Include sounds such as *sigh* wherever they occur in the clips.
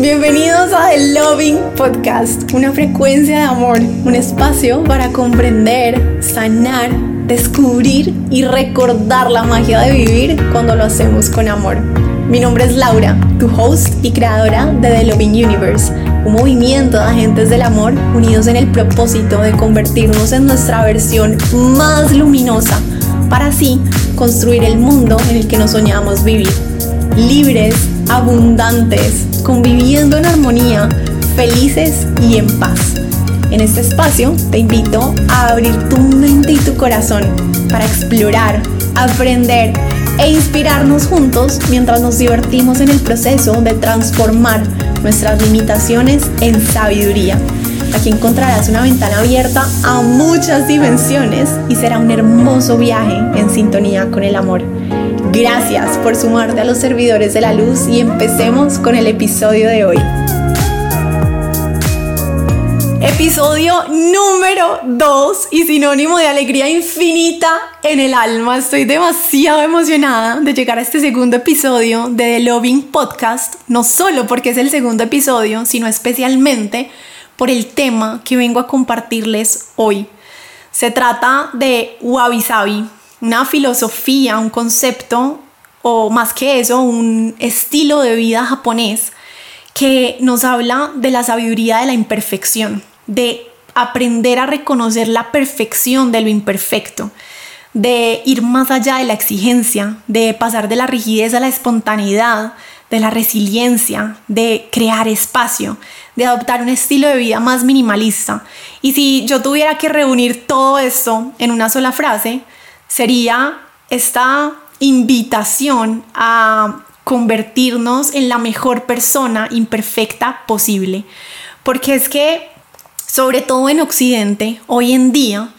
Bienvenidos a The Loving Podcast, una frecuencia de amor, un espacio para comprender, sanar, descubrir y recordar la magia de vivir cuando lo hacemos con amor. Mi nombre es Laura, tu host y creadora de The Loving Universe, un movimiento de agentes del amor unidos en el propósito de convertirnos en nuestra versión más luminosa para así construir el mundo en el que nos soñamos vivir. Libres, abundantes, conviviendo en armonía, felices y en paz. En este espacio te invito a abrir tu mente y tu corazón para explorar, aprender e inspirarnos juntos mientras nos divertimos en el proceso de transformar nuestras limitaciones en sabiduría. Aquí encontrarás una ventana abierta a muchas dimensiones y será un hermoso viaje en sintonía con el amor. Gracias por sumarte a los servidores de la luz y empecemos con el episodio de hoy. Episodio número 2 y sinónimo de alegría infinita en el alma. Estoy demasiado emocionada de llegar a este segundo episodio de The Loving Podcast, no solo porque es el segundo episodio, sino especialmente por el tema que vengo a compartirles hoy. Se trata de Wabi Sabi, una filosofía, un concepto o más que eso, un estilo de vida japonés que nos habla de la sabiduría de la imperfección, de aprender a reconocer la perfección de lo imperfecto, de ir más allá de la exigencia, de pasar de la rigidez a la espontaneidad, de la resiliencia, de crear espacio, de adoptar un estilo de vida más minimalista. Y si yo tuviera que reunir todo esto en una sola frase, sería esta invitación a convertirnos en la mejor persona imperfecta posible. Porque es que, sobre todo en Occidente, hoy en día,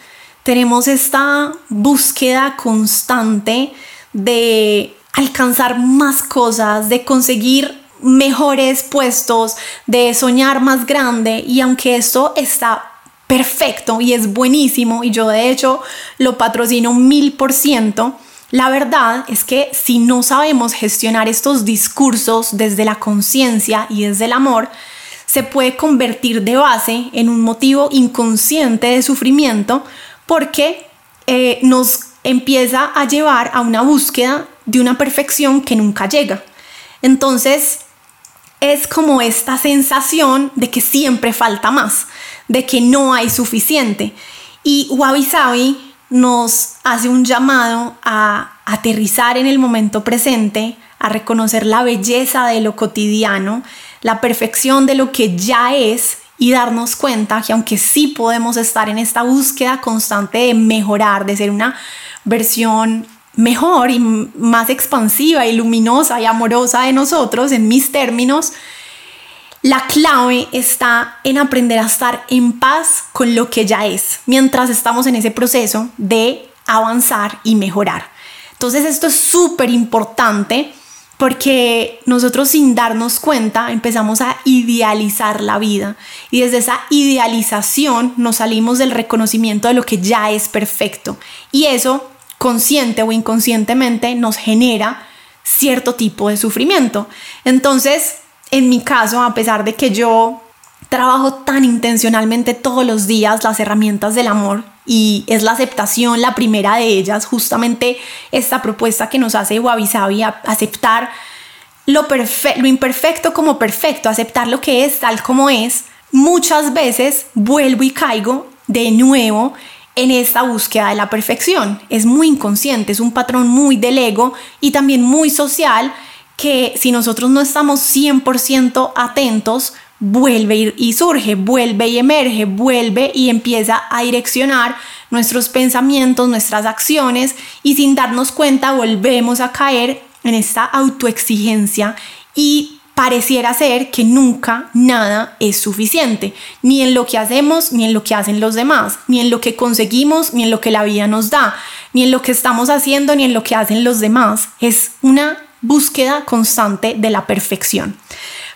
tenemos esta búsqueda constante de alcanzar más cosas, de conseguir mejores puestos, de soñar más grande y aunque esto está perfecto y es buenísimo y yo de hecho lo patrocino mil por ciento. La verdad es que si no sabemos gestionar estos discursos desde la conciencia y desde el amor, se puede convertir de base en un motivo inconsciente de sufrimiento porque eh, nos empieza a llevar a una búsqueda de una perfección que nunca llega. Entonces, es como esta sensación de que siempre falta más, de que no hay suficiente. Y Wabi Sabi nos hace un llamado a aterrizar en el momento presente, a reconocer la belleza de lo cotidiano, la perfección de lo que ya es y darnos cuenta que aunque sí podemos estar en esta búsqueda constante de mejorar, de ser una versión mejor y más expansiva y luminosa y amorosa de nosotros, en mis términos, la clave está en aprender a estar en paz con lo que ya es, mientras estamos en ese proceso de avanzar y mejorar. Entonces esto es súper importante porque nosotros sin darnos cuenta empezamos a idealizar la vida y desde esa idealización nos salimos del reconocimiento de lo que ya es perfecto y eso consciente o inconscientemente nos genera cierto tipo de sufrimiento. Entonces, en mi caso, a pesar de que yo trabajo tan intencionalmente todos los días las herramientas del amor y es la aceptación la primera de ellas, justamente esta propuesta que nos hace Wabi Sabi, aceptar lo, lo imperfecto como perfecto, aceptar lo que es tal como es, muchas veces vuelvo y caigo de nuevo en esta búsqueda de la perfección. Es muy inconsciente, es un patrón muy del ego y también muy social que si nosotros no estamos 100% atentos, vuelve y surge, vuelve y emerge, vuelve y empieza a direccionar nuestros pensamientos, nuestras acciones y sin darnos cuenta volvemos a caer en esta autoexigencia y pareciera ser que nunca nada es suficiente, ni en lo que hacemos, ni en lo que hacen los demás, ni en lo que conseguimos, ni en lo que la vida nos da, ni en lo que estamos haciendo, ni en lo que hacen los demás. Es una búsqueda constante de la perfección.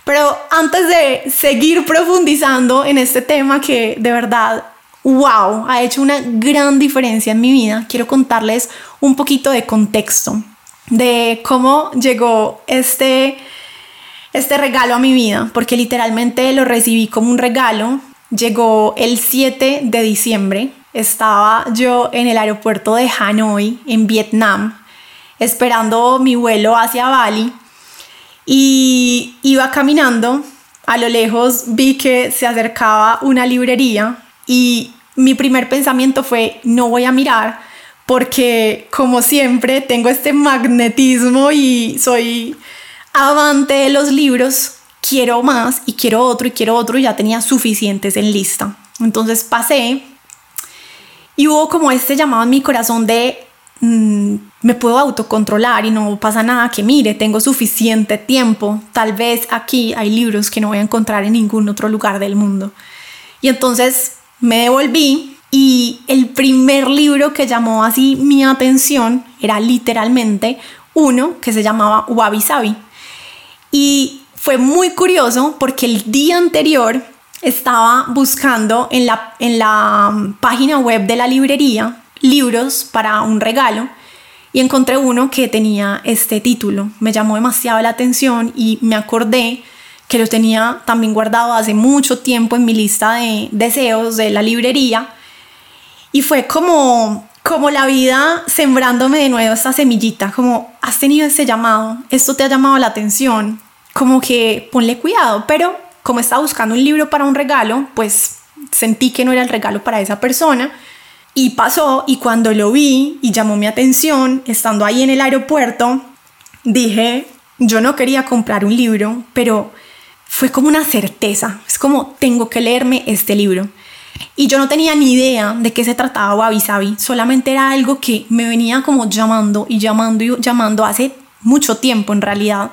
Pero antes de seguir profundizando en este tema que de verdad, wow, ha hecho una gran diferencia en mi vida, quiero contarles un poquito de contexto de cómo llegó este este regalo a mi vida, porque literalmente lo recibí como un regalo. Llegó el 7 de diciembre, estaba yo en el aeropuerto de Hanoi, en Vietnam, esperando mi vuelo hacia Bali y iba caminando. A lo lejos vi que se acercaba una librería y mi primer pensamiento fue, no voy a mirar porque como siempre tengo este magnetismo y soy amante de los libros, quiero más y quiero otro y quiero otro y ya tenía suficientes en lista. Entonces pasé y hubo como este llamado en mi corazón de mm, me puedo autocontrolar y no pasa nada que mire, tengo suficiente tiempo, tal vez aquí hay libros que no voy a encontrar en ningún otro lugar del mundo. Y entonces me devolví y el primer libro que llamó así mi atención era literalmente uno que se llamaba Wabi Sabi. Y fue muy curioso porque el día anterior estaba buscando en la, en la mm, página web de la librería libros para un regalo y encontré uno que tenía este título. Me llamó demasiado la atención y me acordé que lo tenía también guardado hace mucho tiempo en mi lista de deseos de la librería. Y fue como, como la vida sembrándome de nuevo esta semillita, como has tenido ese llamado, esto te ha llamado la atención, como que ponle cuidado, pero como estaba buscando un libro para un regalo, pues sentí que no era el regalo para esa persona. Y pasó, y cuando lo vi y llamó mi atención, estando ahí en el aeropuerto, dije, yo no quería comprar un libro, pero fue como una certeza, es como tengo que leerme este libro. Y yo no tenía ni idea de qué se trataba Wabi Sabi, solamente era algo que me venía como llamando y llamando y llamando hace mucho tiempo en realidad,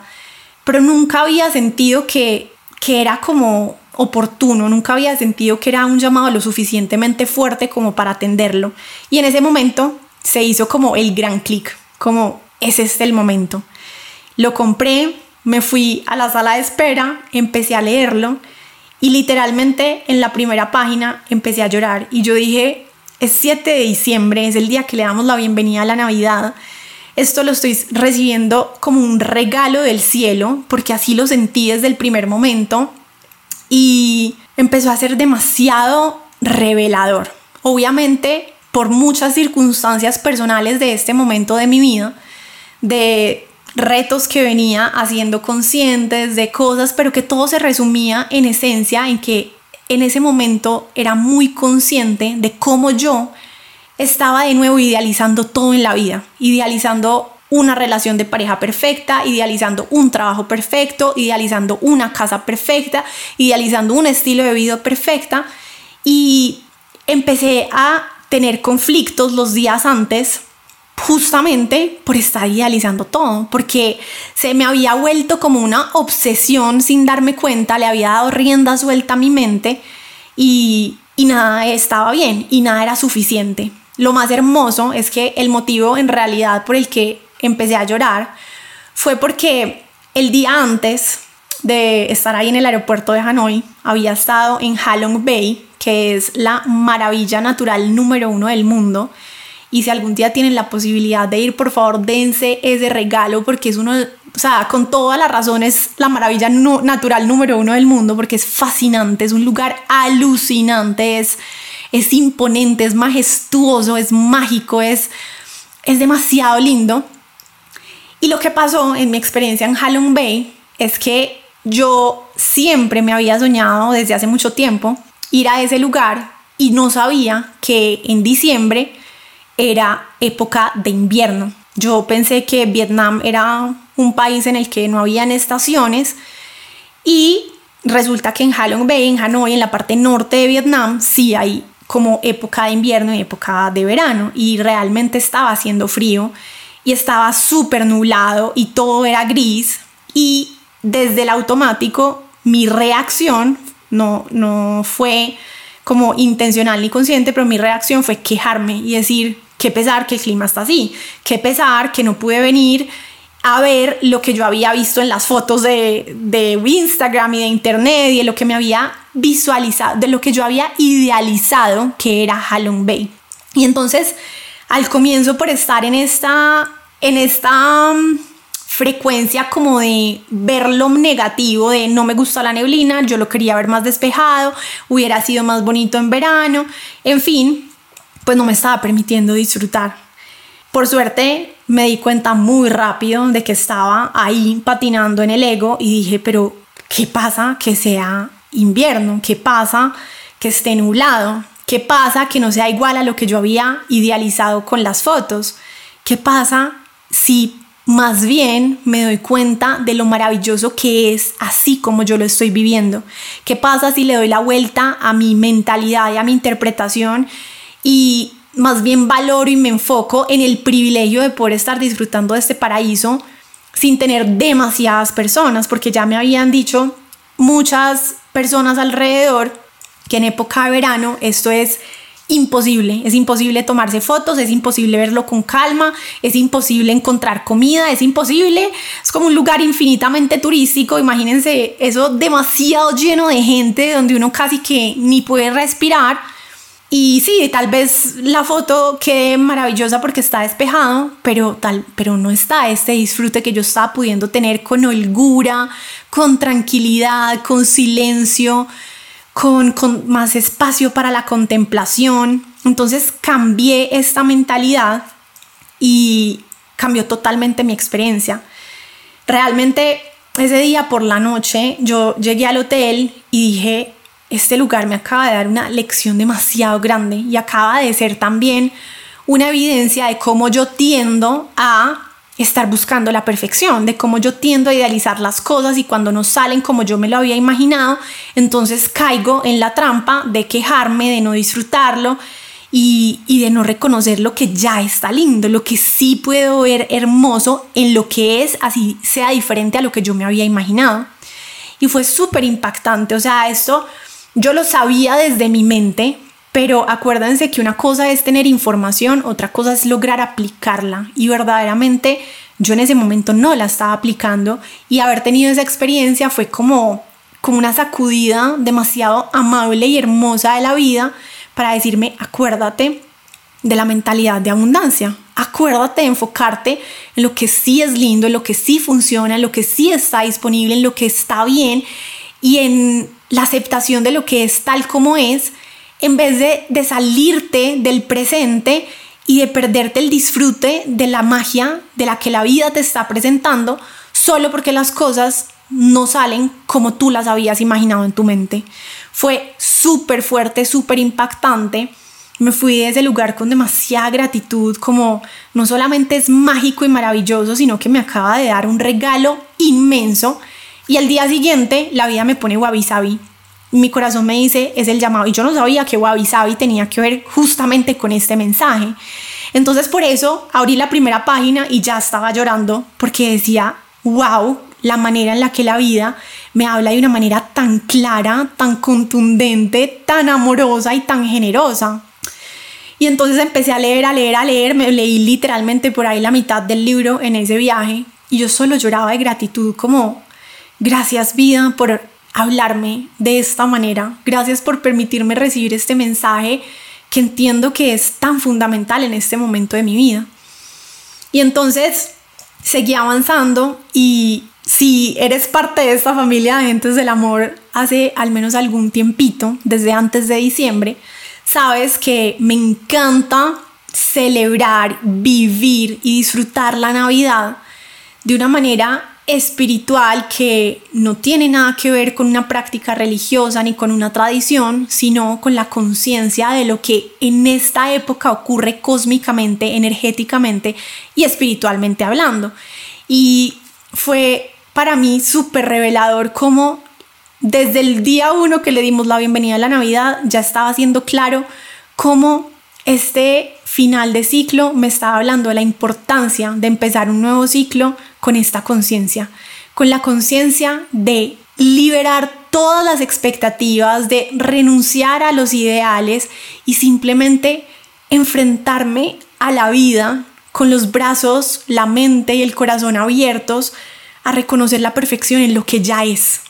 pero nunca había sentido que, que era como oportuno, nunca había sentido que era un llamado lo suficientemente fuerte como para atenderlo. Y en ese momento se hizo como el gran clic, como ese es el momento. Lo compré, me fui a la sala de espera, empecé a leerlo y literalmente en la primera página empecé a llorar y yo dije, es 7 de diciembre, es el día que le damos la bienvenida a la Navidad. Esto lo estoy recibiendo como un regalo del cielo, porque así lo sentí desde el primer momento y empezó a ser demasiado revelador. Obviamente, por muchas circunstancias personales de este momento de mi vida, de retos que venía haciendo conscientes de cosas, pero que todo se resumía en esencia en que en ese momento era muy consciente de cómo yo estaba de nuevo idealizando todo en la vida, idealizando una relación de pareja perfecta, idealizando un trabajo perfecto, idealizando una casa perfecta, idealizando un estilo de vida perfecta y empecé a tener conflictos los días antes justamente por estar idealizando todo, porque se me había vuelto como una obsesión sin darme cuenta, le había dado rienda suelta a mi mente y, y nada estaba bien y nada era suficiente. Lo más hermoso es que el motivo en realidad por el que empecé a llorar fue porque el día antes de estar ahí en el aeropuerto de Hanoi, había estado en Halong Bay, que es la maravilla natural número uno del mundo, y si algún día tienen la posibilidad de ir, por favor, dense ese regalo porque es uno, o sea, con todas las razones, la maravilla natural número uno del mundo porque es fascinante, es un lugar alucinante, es, es imponente, es majestuoso, es mágico, es, es demasiado lindo. Y lo que pasó en mi experiencia en Halong Bay es que yo siempre me había soñado desde hace mucho tiempo ir a ese lugar y no sabía que en diciembre era época de invierno. Yo pensé que Vietnam era un país en el que no habían estaciones y resulta que en Halong Bay, en Hanoi, en la parte norte de Vietnam, sí hay como época de invierno y época de verano y realmente estaba haciendo frío y estaba súper nublado y todo era gris y desde el automático mi reacción no, no fue como intencional ni consciente, pero mi reacción fue quejarme y decir, qué pesar que el clima está así, qué pesar que no pude venir a ver lo que yo había visto en las fotos de, de Instagram y de internet y de lo que me había visualizado, de lo que yo había idealizado que era Halong Bay. Y entonces, al comienzo por estar en esta, en esta mm, frecuencia como de ver lo negativo, de no me gusta la neblina, yo lo quería ver más despejado, hubiera sido más bonito en verano, en fin, pues no me estaba permitiendo disfrutar. Por suerte me di cuenta muy rápido de que estaba ahí patinando en el ego y dije, pero ¿qué pasa que sea invierno? ¿Qué pasa que esté nublado? ¿Qué pasa que no sea igual a lo que yo había idealizado con las fotos? ¿Qué pasa si más bien me doy cuenta de lo maravilloso que es así como yo lo estoy viviendo. ¿Qué pasa si le doy la vuelta a mi mentalidad y a mi interpretación y más bien valoro y me enfoco en el privilegio de poder estar disfrutando de este paraíso sin tener demasiadas personas? Porque ya me habían dicho muchas personas alrededor que en época de verano esto es imposible, es imposible tomarse fotos, es imposible verlo con calma, es imposible encontrar comida, es imposible, es como un lugar infinitamente turístico, imagínense eso demasiado lleno de gente donde uno casi que ni puede respirar. Y sí, tal vez la foto quede maravillosa porque está despejado, pero, tal, pero no está este disfrute que yo estaba pudiendo tener con holgura, con tranquilidad, con silencio, con, más espacio para la contemplación. Entonces cambié esta mentalidad y cambió totalmente mi experiencia. Realmente ese día por la noche yo llegué al hotel y dije, este lugar me acaba de dar una lección demasiado grande y acaba de ser también una evidencia de cómo yo tiendo a estar buscando la perfección, de cómo yo tiendo a idealizar las cosas y cuando no salen como yo me lo había imaginado, entonces caigo en la trampa de quejarme, de no disfrutarlo y, de no reconocer lo que ya está lindo, lo que sí puedo ver hermoso en lo que es, así sea diferente a lo que yo me había imaginado. Y fue súper impactante, o sea, esto yo lo sabía desde mi mente, pero acuérdense que una cosa es tener información, otra cosa es lograr aplicarla. Y verdaderamente yo en ese momento no la estaba aplicando y haber tenido esa experiencia fue como, como una sacudida demasiado amable y hermosa de la vida para decirme, acuérdate de la mentalidad de abundancia. Acuérdate de enfocarte en lo que sí es lindo, en lo que sí funciona, en lo que sí está disponible, en lo que está bien y en la aceptación de lo que es tal como es en vez de, salirte del presente y de perderte el disfrute de la magia de la que la vida te está presentando solo porque las cosas no salen como tú las habías imaginado en tu mente. Fue súper fuerte, súper impactante. Me fui de ese lugar con demasiada gratitud, como no solamente es mágico y maravilloso, sino que me acaba de dar un regalo inmenso. Y al día siguiente la vida me pone wabi sabi mi corazón me dice, es el llamado. Y yo no sabía que Wabi Sabi tenía que ver justamente con este mensaje. Entonces por eso abrí la primera página y ya estaba llorando porque decía, wow, la manera en la que la vida me habla de una manera tan clara, tan contundente, tan amorosa y tan generosa. Y entonces empecé a leer, a leer, a leer, me leí literalmente por ahí la mitad del libro en ese viaje y yo solo lloraba de gratitud como, gracias vida por hablarme de esta manera. Gracias por permitirme recibir este mensaje que entiendo que es tan fundamental en este momento de mi vida. Y entonces seguí avanzando y si eres parte de esta familia de Agentes del Amor hace al menos algún tiempito, desde antes de diciembre, sabes que me encanta celebrar, vivir y disfrutar la Navidad de una manera espiritual que no tiene nada que ver con una práctica religiosa ni con una tradición, sino con la conciencia de lo que en esta época ocurre cósmicamente, energéticamente y espiritualmente hablando. Y fue para mí súper revelador cómo desde el día uno que le dimos la bienvenida a la Navidad ya estaba siendo claro cómo este final de ciclo me estaba hablando de la importancia de empezar un nuevo ciclo con esta conciencia, con la conciencia de liberar todas las expectativas, de renunciar a los ideales y simplemente enfrentarme a la vida con los brazos, la mente y el corazón abiertos a reconocer la perfección en lo que ya es.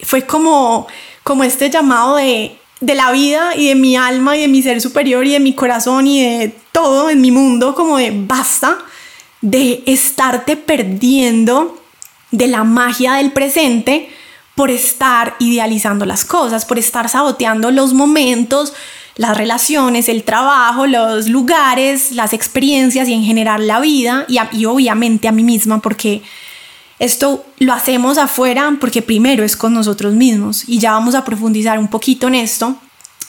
Fue como, como este llamado de, de la vida y de mi alma y de mi ser superior y de mi corazón y de todo en mi mundo, como de basta de estarte perdiendo de la magia del presente por estar idealizando las cosas, por estar saboteando los momentos, las relaciones, el trabajo, los lugares, las experiencias y en general la vida y, obviamente a mí misma porque esto lo hacemos afuera porque primero es con nosotros mismos y ya vamos a profundizar un poquito en esto.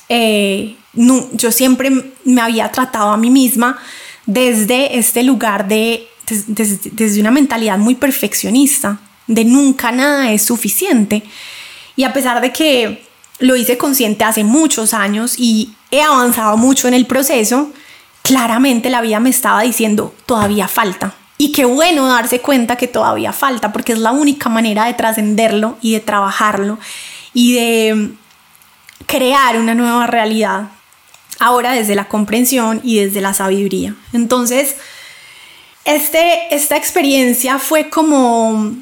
Eh, yo siempre me había tratado a mí misma desde este lugar de, desde, una mentalidad muy perfeccionista, de nunca nada es suficiente. Y a pesar de que lo hice consciente hace muchos años y he avanzado mucho en el proceso, claramente la vida me estaba diciendo, todavía falta, y qué bueno darse cuenta que todavía falta, porque es la única manera de trascenderlo y de trabajarlo y de crear una nueva realidad. Ahora desde la comprensión y desde la sabiduría. Entonces, este, esta experiencia fue como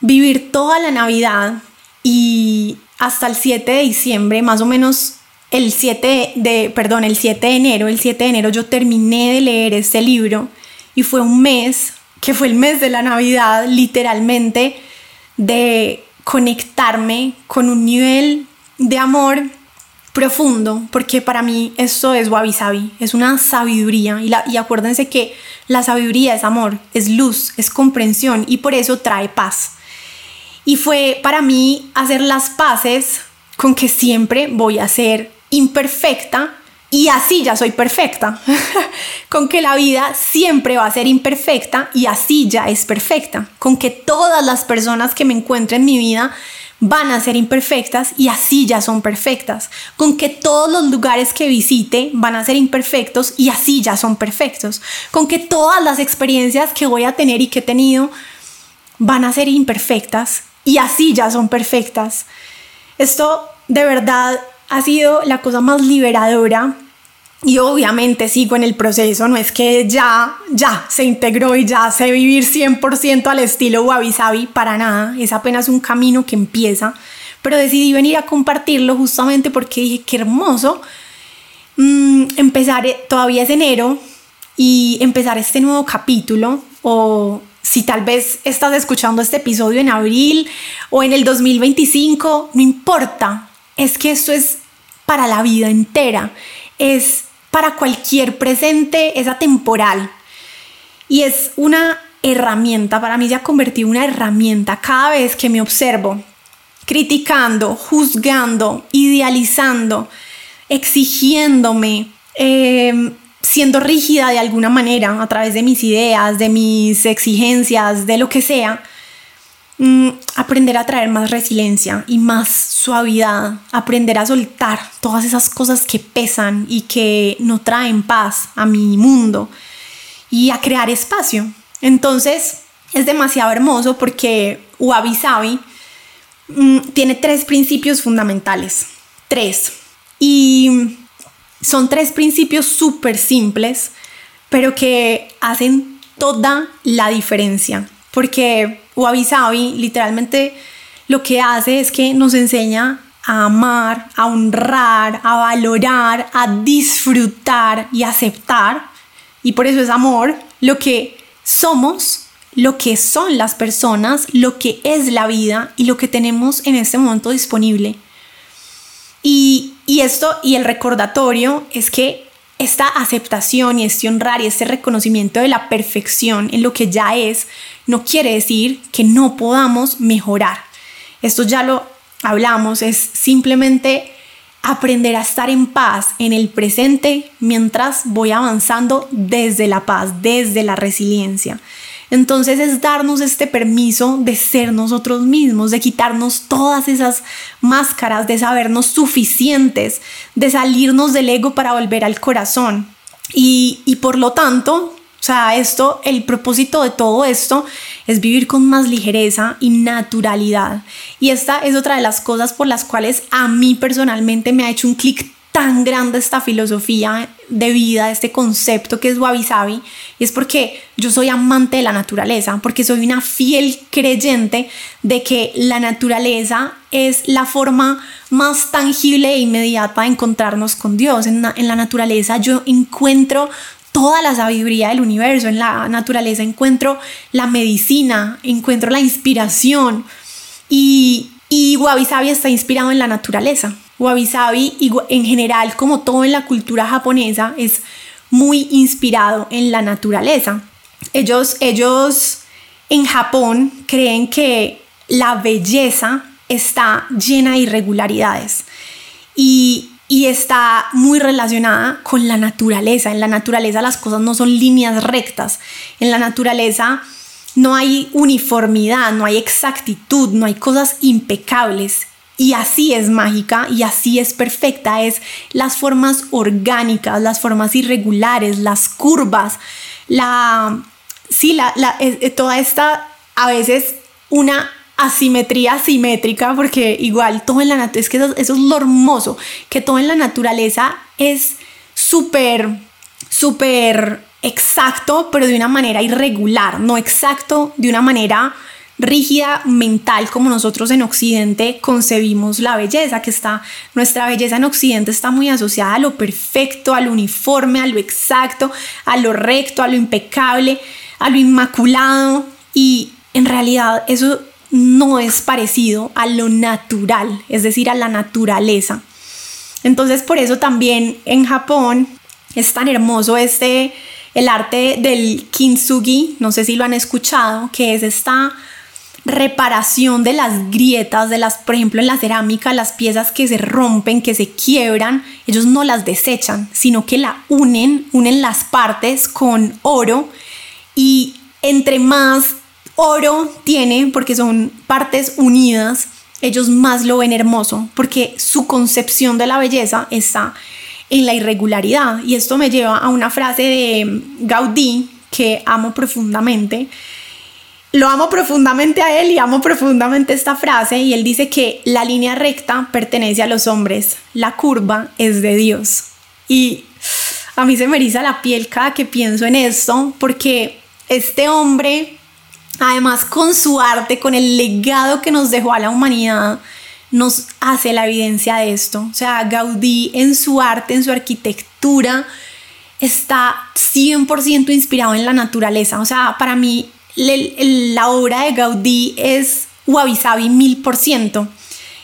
vivir toda la Navidad y hasta el 7 de diciembre, más o menos el 7 de, perdón, el 7 de enero, el 7 de enero yo terminé de leer este libro y fue un mes, que fue el mes de la Navidad, literalmente, de conectarme con un nivel de amor profundo, porque para mí esto es wabi sabi, es una sabiduría. Y, acuérdense que la sabiduría es amor, es luz, es comprensión y por eso trae paz. Y fue para mí hacer las paces con que siempre voy a ser imperfecta, y así ya soy perfecta, *laughs* con que la vida siempre va a ser imperfecta y así ya es perfecta, con que todas las personas que me encuentren en mi vida van a ser imperfectas y así ya son perfectas, con que todos los lugares que visite van a ser imperfectos y así ya son perfectos, con que todas las experiencias que voy a tener y que he tenido van a ser imperfectas y así ya son perfectas. Esto de verdad ha sido la cosa más liberadora y obviamente sigo en el proceso, no es que ya, ya se integró y ya sé vivir 100% al estilo Wabi Sabi, para nada, es apenas un camino que empieza, pero decidí venir a compartirlo justamente porque dije, qué hermoso mm, empezar, eh, todavía es enero, y empezar este nuevo capítulo, o si tal vez estás escuchando este episodio en abril o en el 2025, no importa, es que esto es para la vida entera, es para cualquier presente, es atemporal. Y es una herramienta, para mí se ha convertido en una herramienta cada vez que me observo criticando, juzgando, idealizando, exigiéndome, em, siendo rígida de alguna manera a través de mis ideas, de mis exigencias, de lo que sea Mm, aprender a traer más resiliencia y más suavidad, aprender a soltar todas esas cosas que pesan y que no traen paz a mi mundo y a crear espacio. Entonces es demasiado hermoso porque Wabi Sabi mm, tiene tres principios fundamentales, tres. Y son tres principios súper simples, pero que hacen toda la diferencia. Porque Wabi Sabi literalmente lo que hace es que nos enseña a amar, a honrar, a valorar, a disfrutar y aceptar, y por eso es amor, lo que somos, lo que son las personas, lo que es la vida y lo que tenemos en este momento disponible. Y, y esto y el recordatorio es que esta aceptación y este honrar y este reconocimiento de la perfección en lo que ya es, no quiere decir que no podamos mejorar. Esto ya lo hablamos, es simplemente aprender a estar en paz en el presente mientras voy avanzando desde la paz, desde la resiliencia. Entonces es darnos este permiso de ser nosotros mismos, de quitarnos todas esas máscaras, de sabernos suficientes, de salirnos del ego para volver al corazón. Y, y por lo tanto, o sea, esto, el propósito de todo esto es vivir con más ligereza y naturalidad. Y esta es otra de las cosas por las cuales a mí personalmente me ha hecho un clic tan grande esta filosofía de vida, este concepto que es Wabi Sabi, es porque yo soy amante de la naturaleza, porque soy una fiel creyente de que la naturaleza es la forma más tangible e inmediata de encontrarnos con Dios. En, en la naturaleza yo encuentro toda la sabiduría del universo. En la naturaleza encuentro la medicina, encuentro la inspiración. Y, y Wabi Sabi está inspirado en la naturaleza. Wabi Sabi, en general, como todo en la cultura japonesa, es muy inspirado en la naturaleza. Ellos, ellos en Japón creen que la belleza está llena de irregularidades y, y está muy relacionada con la naturaleza. En la naturaleza las cosas no son líneas rectas. En la naturaleza no hay uniformidad, no hay exactitud, no hay cosas impecables. Y así es mágica y así es perfecta. Es las formas orgánicas, las formas irregulares, las curvas, la... Sí, la, toda esta, a veces una asimetría simétrica, porque igual todo en la naturaleza, es que eso, eso, es lo hermoso, que todo en la naturaleza es súper, súper exacto, pero de una manera irregular, no exacto de una manera rígida mental como nosotros en Occidente concebimos la belleza, que está, nuestra belleza en Occidente está muy asociada a lo perfecto, a lo uniforme, a lo exacto, a lo recto, a lo impecable, a lo inmaculado y en realidad eso no es parecido a lo natural, es decir, a la naturaleza. Entonces por eso también en Japón es tan hermoso este, el arte del kintsugi, no sé si lo han escuchado, que es esta reparación de las grietas, de las, por ejemplo, en la cerámica, las piezas que se rompen, que se quiebran, ellos no las desechan, sino que la unen, unen las partes con oro y entre más oro tiene, porque son partes unidas, ellos más lo ven hermoso, porque su concepción de la belleza está en la irregularidad. Y esto me lleva a una frase de Gaudí que amo profundamente, lo amo profundamente a él y amo profundamente esta frase y él dice que la línea recta pertenece a los hombres, la curva es de Dios. Y a mí se me eriza la piel cada que pienso en esto porque este hombre, además con su arte, con el legado que nos dejó a la humanidad, nos hace la evidencia de esto. O sea, Gaudí en su arte, en su arquitectura, está 100% inspirado en la naturaleza. O sea, para mí la obra de Gaudí es wabi sabi mil por ciento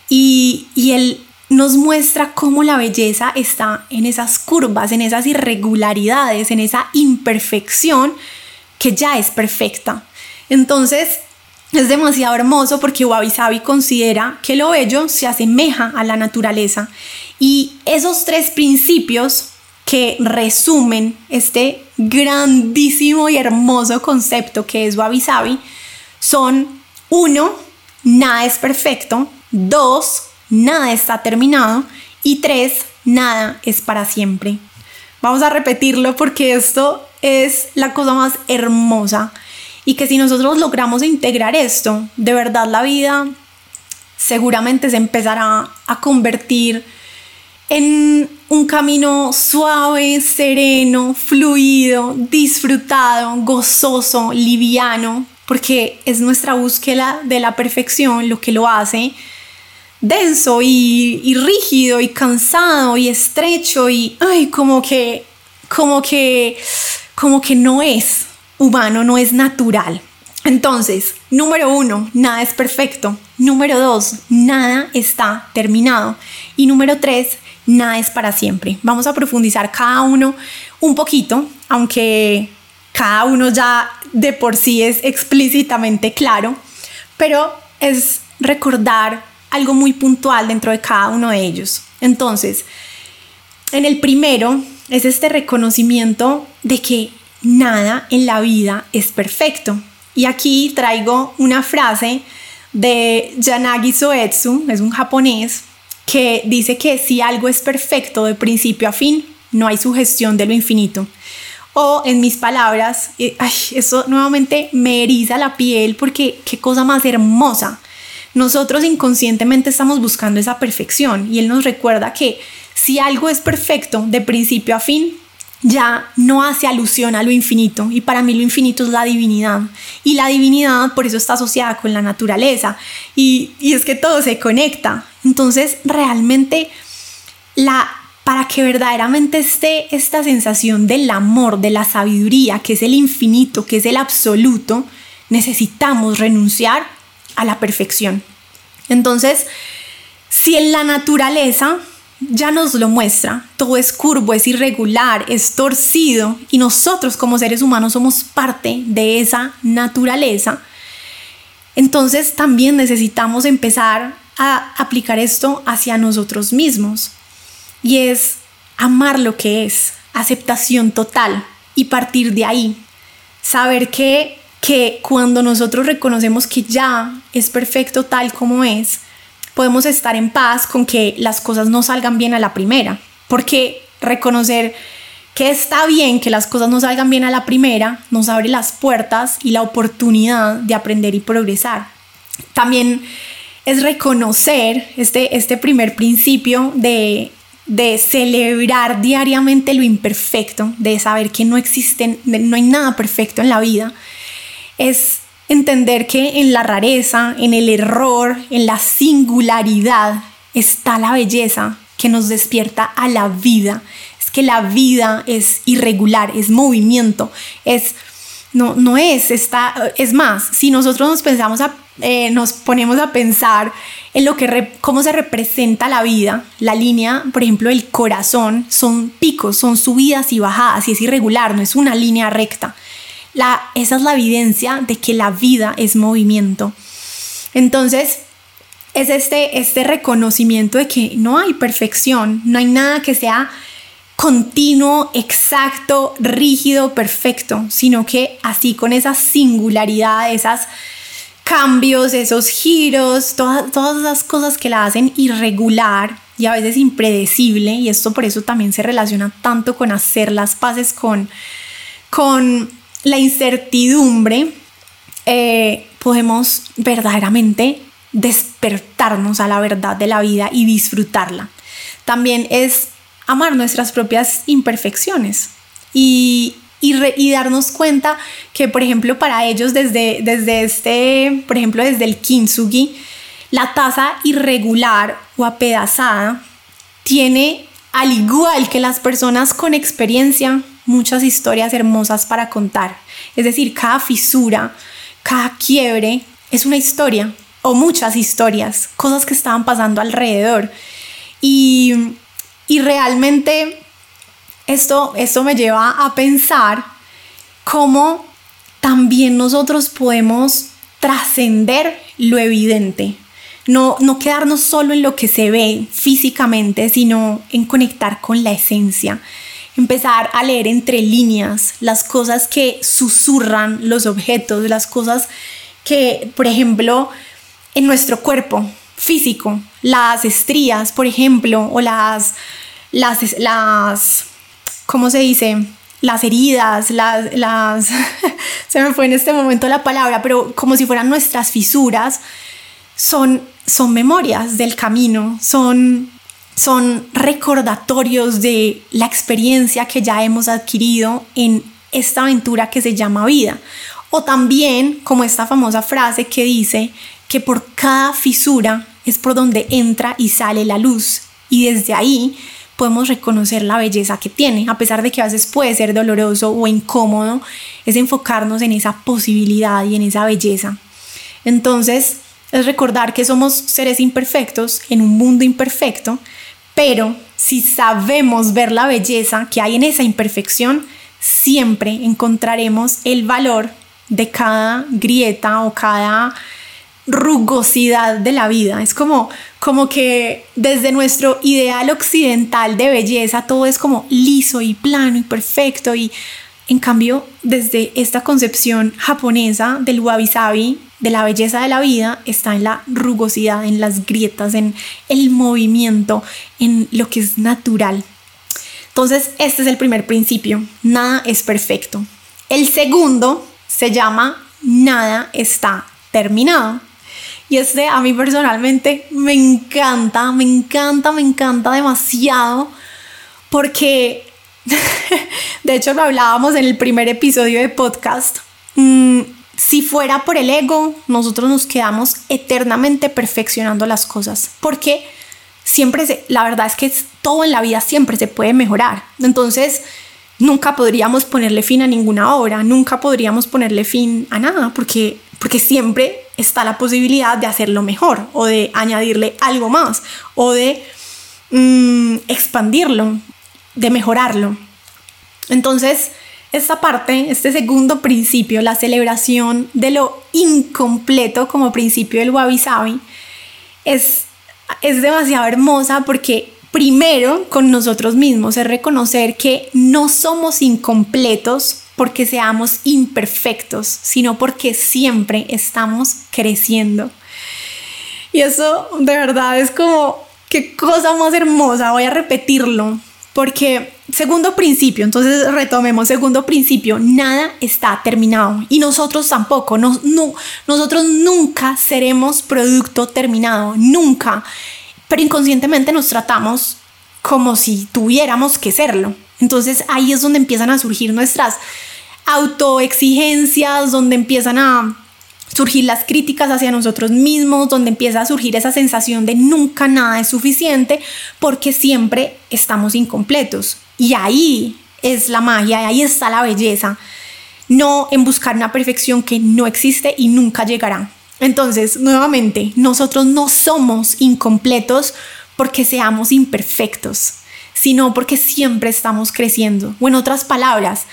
y, y él nos muestra cómo la belleza está en esas curvas, en esas irregularidades, en esa imperfección que ya es perfecta. Entonces, es demasiado hermoso porque Wabi Sabi considera que lo bello se asemeja a la naturaleza y esos tres principios que resumen este grandísimo y hermoso concepto que es Wabi Sabi son uno, nada es perfecto, dos, nada está terminado y tres, nada es para siempre. Vamos a repetirlo porque esto es la cosa más hermosa y que si nosotros logramos integrar esto, de verdad la vida seguramente se empezará a convertir en un camino suave, sereno, fluido, disfrutado, gozoso, liviano, porque es nuestra búsqueda de la perfección lo que lo hace denso y, rígido y cansado y estrecho y ay, como que, como que, como que no es humano, no es natural. Entonces, número uno, nada es perfecto. Número dos, nada está terminado. Y número tres, nada es para siempre. Vamos a profundizar cada uno un poquito, aunque cada uno ya de por sí es explícitamente claro, pero es recordar algo muy puntual dentro de cada uno de ellos. Entonces, en el primero es este reconocimiento de que nada en la vida es perfecto. Y aquí traigo una frase de Yanagi Soetsu, es un japonés, que dice que si algo es perfecto de principio a fin, no hay sugestión de lo infinito. O en mis palabras, eh, eso nuevamente me eriza la piel porque qué cosa más hermosa. Nosotros inconscientemente estamos buscando esa perfección y él nos recuerda que si algo es perfecto de principio a fin, ya no hace alusión a lo infinito y para mí lo infinito es la divinidad y la divinidad por eso está asociada con la naturaleza y, y es que todo se conecta entonces realmente la para que verdaderamente esté esta sensación del amor, de la sabiduría, que es el infinito, que es el absoluto, necesitamos renunciar a la perfección. Entonces, si en la naturaleza ya nos lo muestra, todo es curvo, es irregular, es torcido y nosotros como seres humanos somos parte de esa naturaleza, entonces también necesitamos empezar a aplicar esto hacia nosotros mismos. Y es amar lo que es, aceptación total y partir de ahí, saber que que cuando nosotros reconocemos que ya es perfecto tal como es, podemos estar en paz con que las cosas no salgan bien a la primera, porque reconocer que está bien que las cosas no salgan bien a la primera nos abre las puertas y la oportunidad de aprender y progresar. También es reconocer este, este primer principio de, de celebrar diariamente lo imperfecto, de saber que no existen, no hay nada perfecto en la vida es entender que en la rareza, en el error, en la singularidad está la belleza que nos despierta a la vida. Es que la vida es irregular, es movimiento, es no, no es, está, es más, si nosotros nos pensamos a, eh, nos ponemos a pensar en lo que cómo se representa la vida, la línea, por ejemplo, el corazón, son picos, son subidas y bajadas, y es irregular, no es una línea recta esa es la evidencia de que la vida es movimiento. Entonces, es este, este reconocimiento de que no hay perfección, no hay nada que sea continuo, exacto, rígido, perfecto, sino que así con esa singularidad, esos cambios, esos giros, todas, todas esas cosas que la hacen irregular y a veces impredecible, y esto por eso también se relaciona tanto con hacer las paces con, con la incertidumbre, eh, podemos verdaderamente despertarnos a la verdad de la vida y disfrutarla. También es amar nuestras propias imperfecciones y, y, darnos cuenta que, por ejemplo, para ellos desde, desde este, por ejemplo, desde el kintsugi, la taza irregular o apedazada tiene, al igual que las personas con experiencia, muchas historias hermosas para contar. Es decir, cada fisura, cada quiebre es una historia o muchas historias, cosas que estaban pasando alrededor. Y, y realmente esto, esto me lleva a pensar cómo también nosotros podemos trascender lo evidente. No, no quedarnos solo en lo que se ve físicamente, sino en conectar con la esencia empezar a leer entre líneas las cosas que susurran los objetos, las cosas que, por ejemplo, en nuestro cuerpo físico, las estrías, por ejemplo, o las, las, las, ¿cómo se dice? Las heridas, las, las, *laughs* se me fue en este momento la palabra, pero como si fueran nuestras fisuras, son, son memorias del camino, son son recordatorios de la experiencia que ya hemos adquirido en esta aventura que se llama vida. O también como esta famosa frase que dice que por cada fisura es por donde entra y sale la luz y desde ahí podemos reconocer la belleza que tiene, a pesar de que a veces puede ser doloroso o incómodo, es enfocarnos en esa posibilidad y en esa belleza. Entonces, es recordar que somos seres imperfectos en un mundo imperfecto, pero si sabemos ver la belleza que hay en esa imperfección, siempre encontraremos el valor de cada grieta o cada rugosidad de la vida. Es como, como que desde nuestro ideal occidental de belleza todo es como liso y plano y perfecto y en cambio desde esta concepción japonesa del wabi sabi de la belleza de la vida está en la rugosidad, en las grietas, en el movimiento, en lo que es natural. Entonces, este es el primer principio, nada es perfecto. El segundo se llama nada está terminado. Y este a mí personalmente me encanta, me encanta, me encanta demasiado porque, *laughs* de hecho lo hablábamos en el primer episodio de podcast. Mm, si fuera por el ego, nosotros nos quedamos eternamente perfeccionando las cosas, porque siempre se, la verdad es que todo en la vida siempre se puede mejorar. Entonces, nunca podríamos ponerle fin a ninguna obra, nunca podríamos ponerle fin a nada, porque, porque siempre está la posibilidad de hacerlo mejor o de añadirle algo más o de mm, expandirlo, de mejorarlo. Entonces, esta parte, este segundo principio, la celebración de lo incompleto como principio del wabi sabi, es, es demasiado hermosa porque primero con nosotros mismos es reconocer que no somos incompletos porque seamos imperfectos, sino porque siempre estamos creciendo. Y eso de verdad es como, qué cosa más hermosa, voy a repetirlo, porque segundo principio, entonces retomemos, segundo principio, nada está terminado y nosotros tampoco, no, nosotros nunca seremos producto terminado, nunca, pero inconscientemente nos tratamos como si tuviéramos que serlo. Entonces ahí es donde empiezan a surgir nuestras autoexigencias, donde empiezan a surgir las críticas hacia nosotros mismos, donde empieza a surgir esa sensación de nunca nada es suficiente porque siempre estamos incompletos. Y ahí es la magia, ahí está la belleza, no en buscar una perfección que no existe y nunca llegará. Entonces, nuevamente, nosotros no somos incompletos porque seamos imperfectos, sino porque siempre estamos creciendo. O en otras palabras,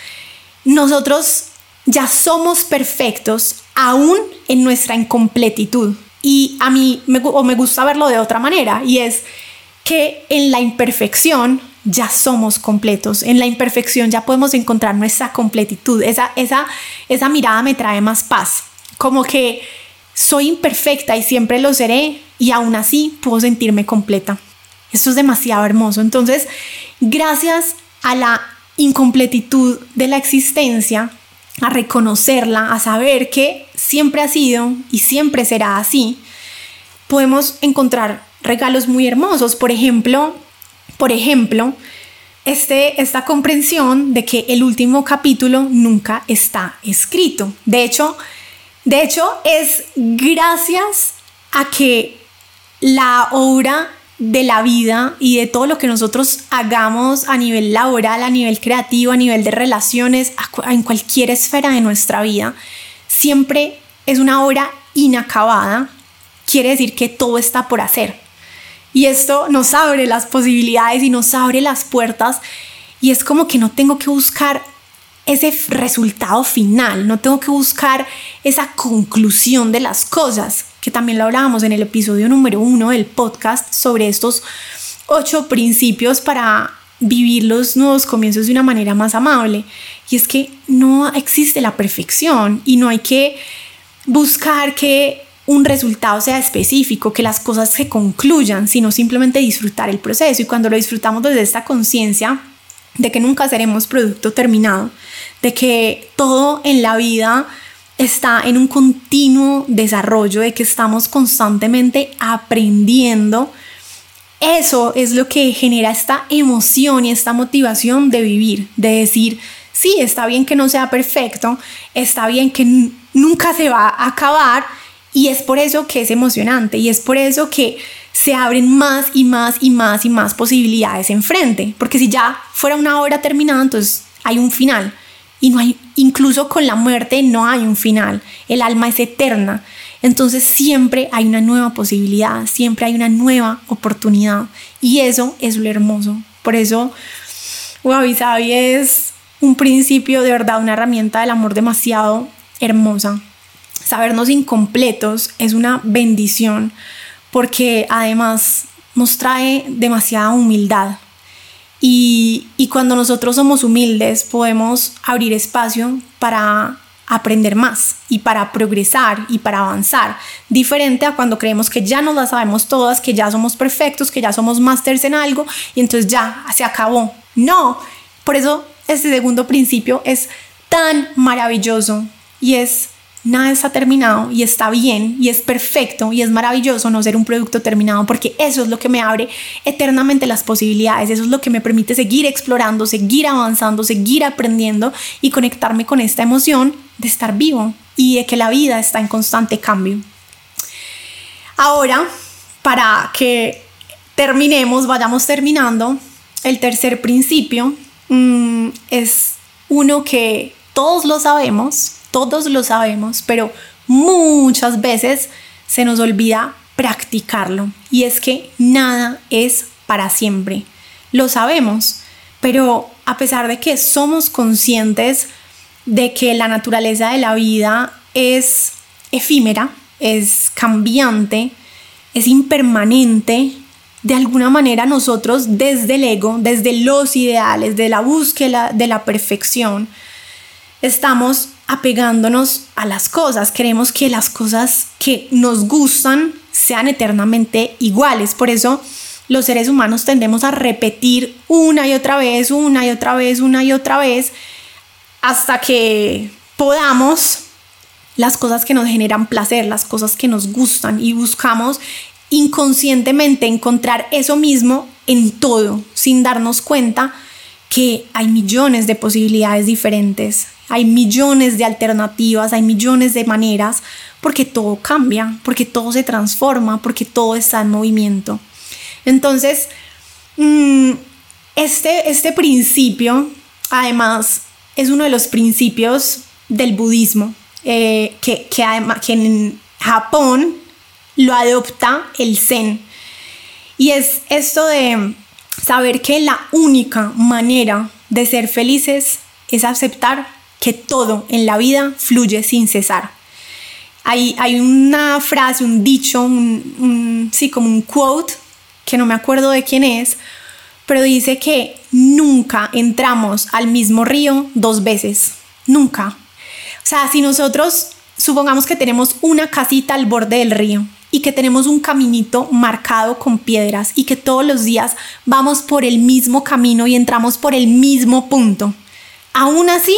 nosotros ya somos perfectos aún en nuestra incompletitud. Y a mí me, o me gusta verlo de otra manera, y es que en la imperfección ya somos completos. En la imperfección ya podemos encontrar nuestra completitud. Esa, esa, esa mirada me trae más paz. Como que soy imperfecta y siempre lo seré y aún así puedo sentirme completa. Esto es demasiado hermoso. Entonces, gracias a la incompletitud de la existencia, a reconocerla, a saber que siempre ha sido y siempre será así, podemos encontrar regalos muy hermosos. Por ejemplo, por ejemplo, este, esta comprensión de que el último capítulo nunca está escrito. De hecho, de hecho es gracias a que la obra de la vida y de todo lo que nosotros hagamos a nivel laboral, a nivel creativo, a nivel de relaciones, en cualquier esfera de nuestra vida, siempre es una obra inacabada, quiere decir que todo está por hacer. Y esto nos abre las posibilidades y nos abre las puertas y es como que no tengo que buscar ese resultado final, no tengo que buscar esa conclusión de las cosas, que también lo hablábamos en el episodio número uno del podcast sobre estos ocho principios para vivir los nuevos comienzos de una manera más amable. Y es que no existe la perfección y no hay que buscar que un resultado sea específico, que las cosas se concluyan, sino simplemente disfrutar el proceso. Y cuando lo disfrutamos desde esta conciencia de que nunca seremos producto terminado, de que todo en la vida está en un continuo desarrollo, de que estamos constantemente aprendiendo. Eso es lo que genera esta emoción y esta motivación de vivir, de decir, sí, está bien que no sea perfecto, está bien que nunca se va a acabar y es por eso que es emocionante y es por eso que se abren más y más y más y más posibilidades enfrente, porque si ya fuera una hora terminada, entonces hay un final y no hay incluso con la muerte no hay un final. El alma es eterna. Entonces siempre hay una nueva posibilidad, siempre hay una nueva oportunidad y eso es lo hermoso. Por eso Wabi Sabi es un principio de verdad, una herramienta del amor demasiado hermosa. Sabernos incompletos es una bendición porque además nos trae demasiada humildad, y, cuando nosotros somos humildes podemos abrir espacio para aprender más y para progresar y para avanzar. Diferente a cuando creemos que ya nos la sabemos todas, que ya somos perfectos, que ya somos másters en algo y entonces ya se acabó. No, por eso este segundo principio es tan maravilloso y es nada está terminado y está bien y es perfecto y es maravilloso no ser un producto terminado porque eso es lo que me abre eternamente las posibilidades, eso es lo que me permite seguir explorando, seguir avanzando, seguir aprendiendo y conectarme con esta emoción de estar vivo y de que la vida está en constante cambio. Ahora, para que terminemos, vayamos terminando, el tercer principio mm, es uno que todos lo sabemos, todos lo sabemos, pero muchas veces se nos olvida practicarlo. Y es que nada es para siempre. Lo sabemos, pero a pesar de que somos conscientes de que la naturaleza de la vida es efímera, es cambiante, es impermanente, de alguna manera nosotros desde el ego, desde los ideales, de la búsqueda de la perfección, estamos apegándonos a las cosas. Queremos que las cosas que nos gustan sean eternamente iguales. Por eso los seres humanos tendemos a repetir una y otra vez, una y otra vez, una y otra vez, hasta que podamos las cosas que nos generan placer, las cosas que nos gustan y buscamos inconscientemente encontrar eso mismo en todo, sin darnos cuenta que hay millones de posibilidades diferentes, hay millones de alternativas, hay millones de maneras, porque todo cambia, porque todo se transforma, porque todo está en movimiento. Entonces, mm, este, este principio, además, es uno de los principios del budismo, eh, que, que, además, que en Japón lo adopta el Zen. Y es esto de saber que la única manera de ser felices es aceptar que todo en la vida fluye sin cesar. Hay, hay una frase, un dicho, un, sí, como un quote, que no me acuerdo de quién es, pero dice que nunca entramos al mismo río dos veces. Nunca. O sea, si nosotros supongamos que tenemos una casita al borde del río y que tenemos un caminito marcado con piedras y que todos los días vamos por el mismo camino y entramos por el mismo punto. Aún así,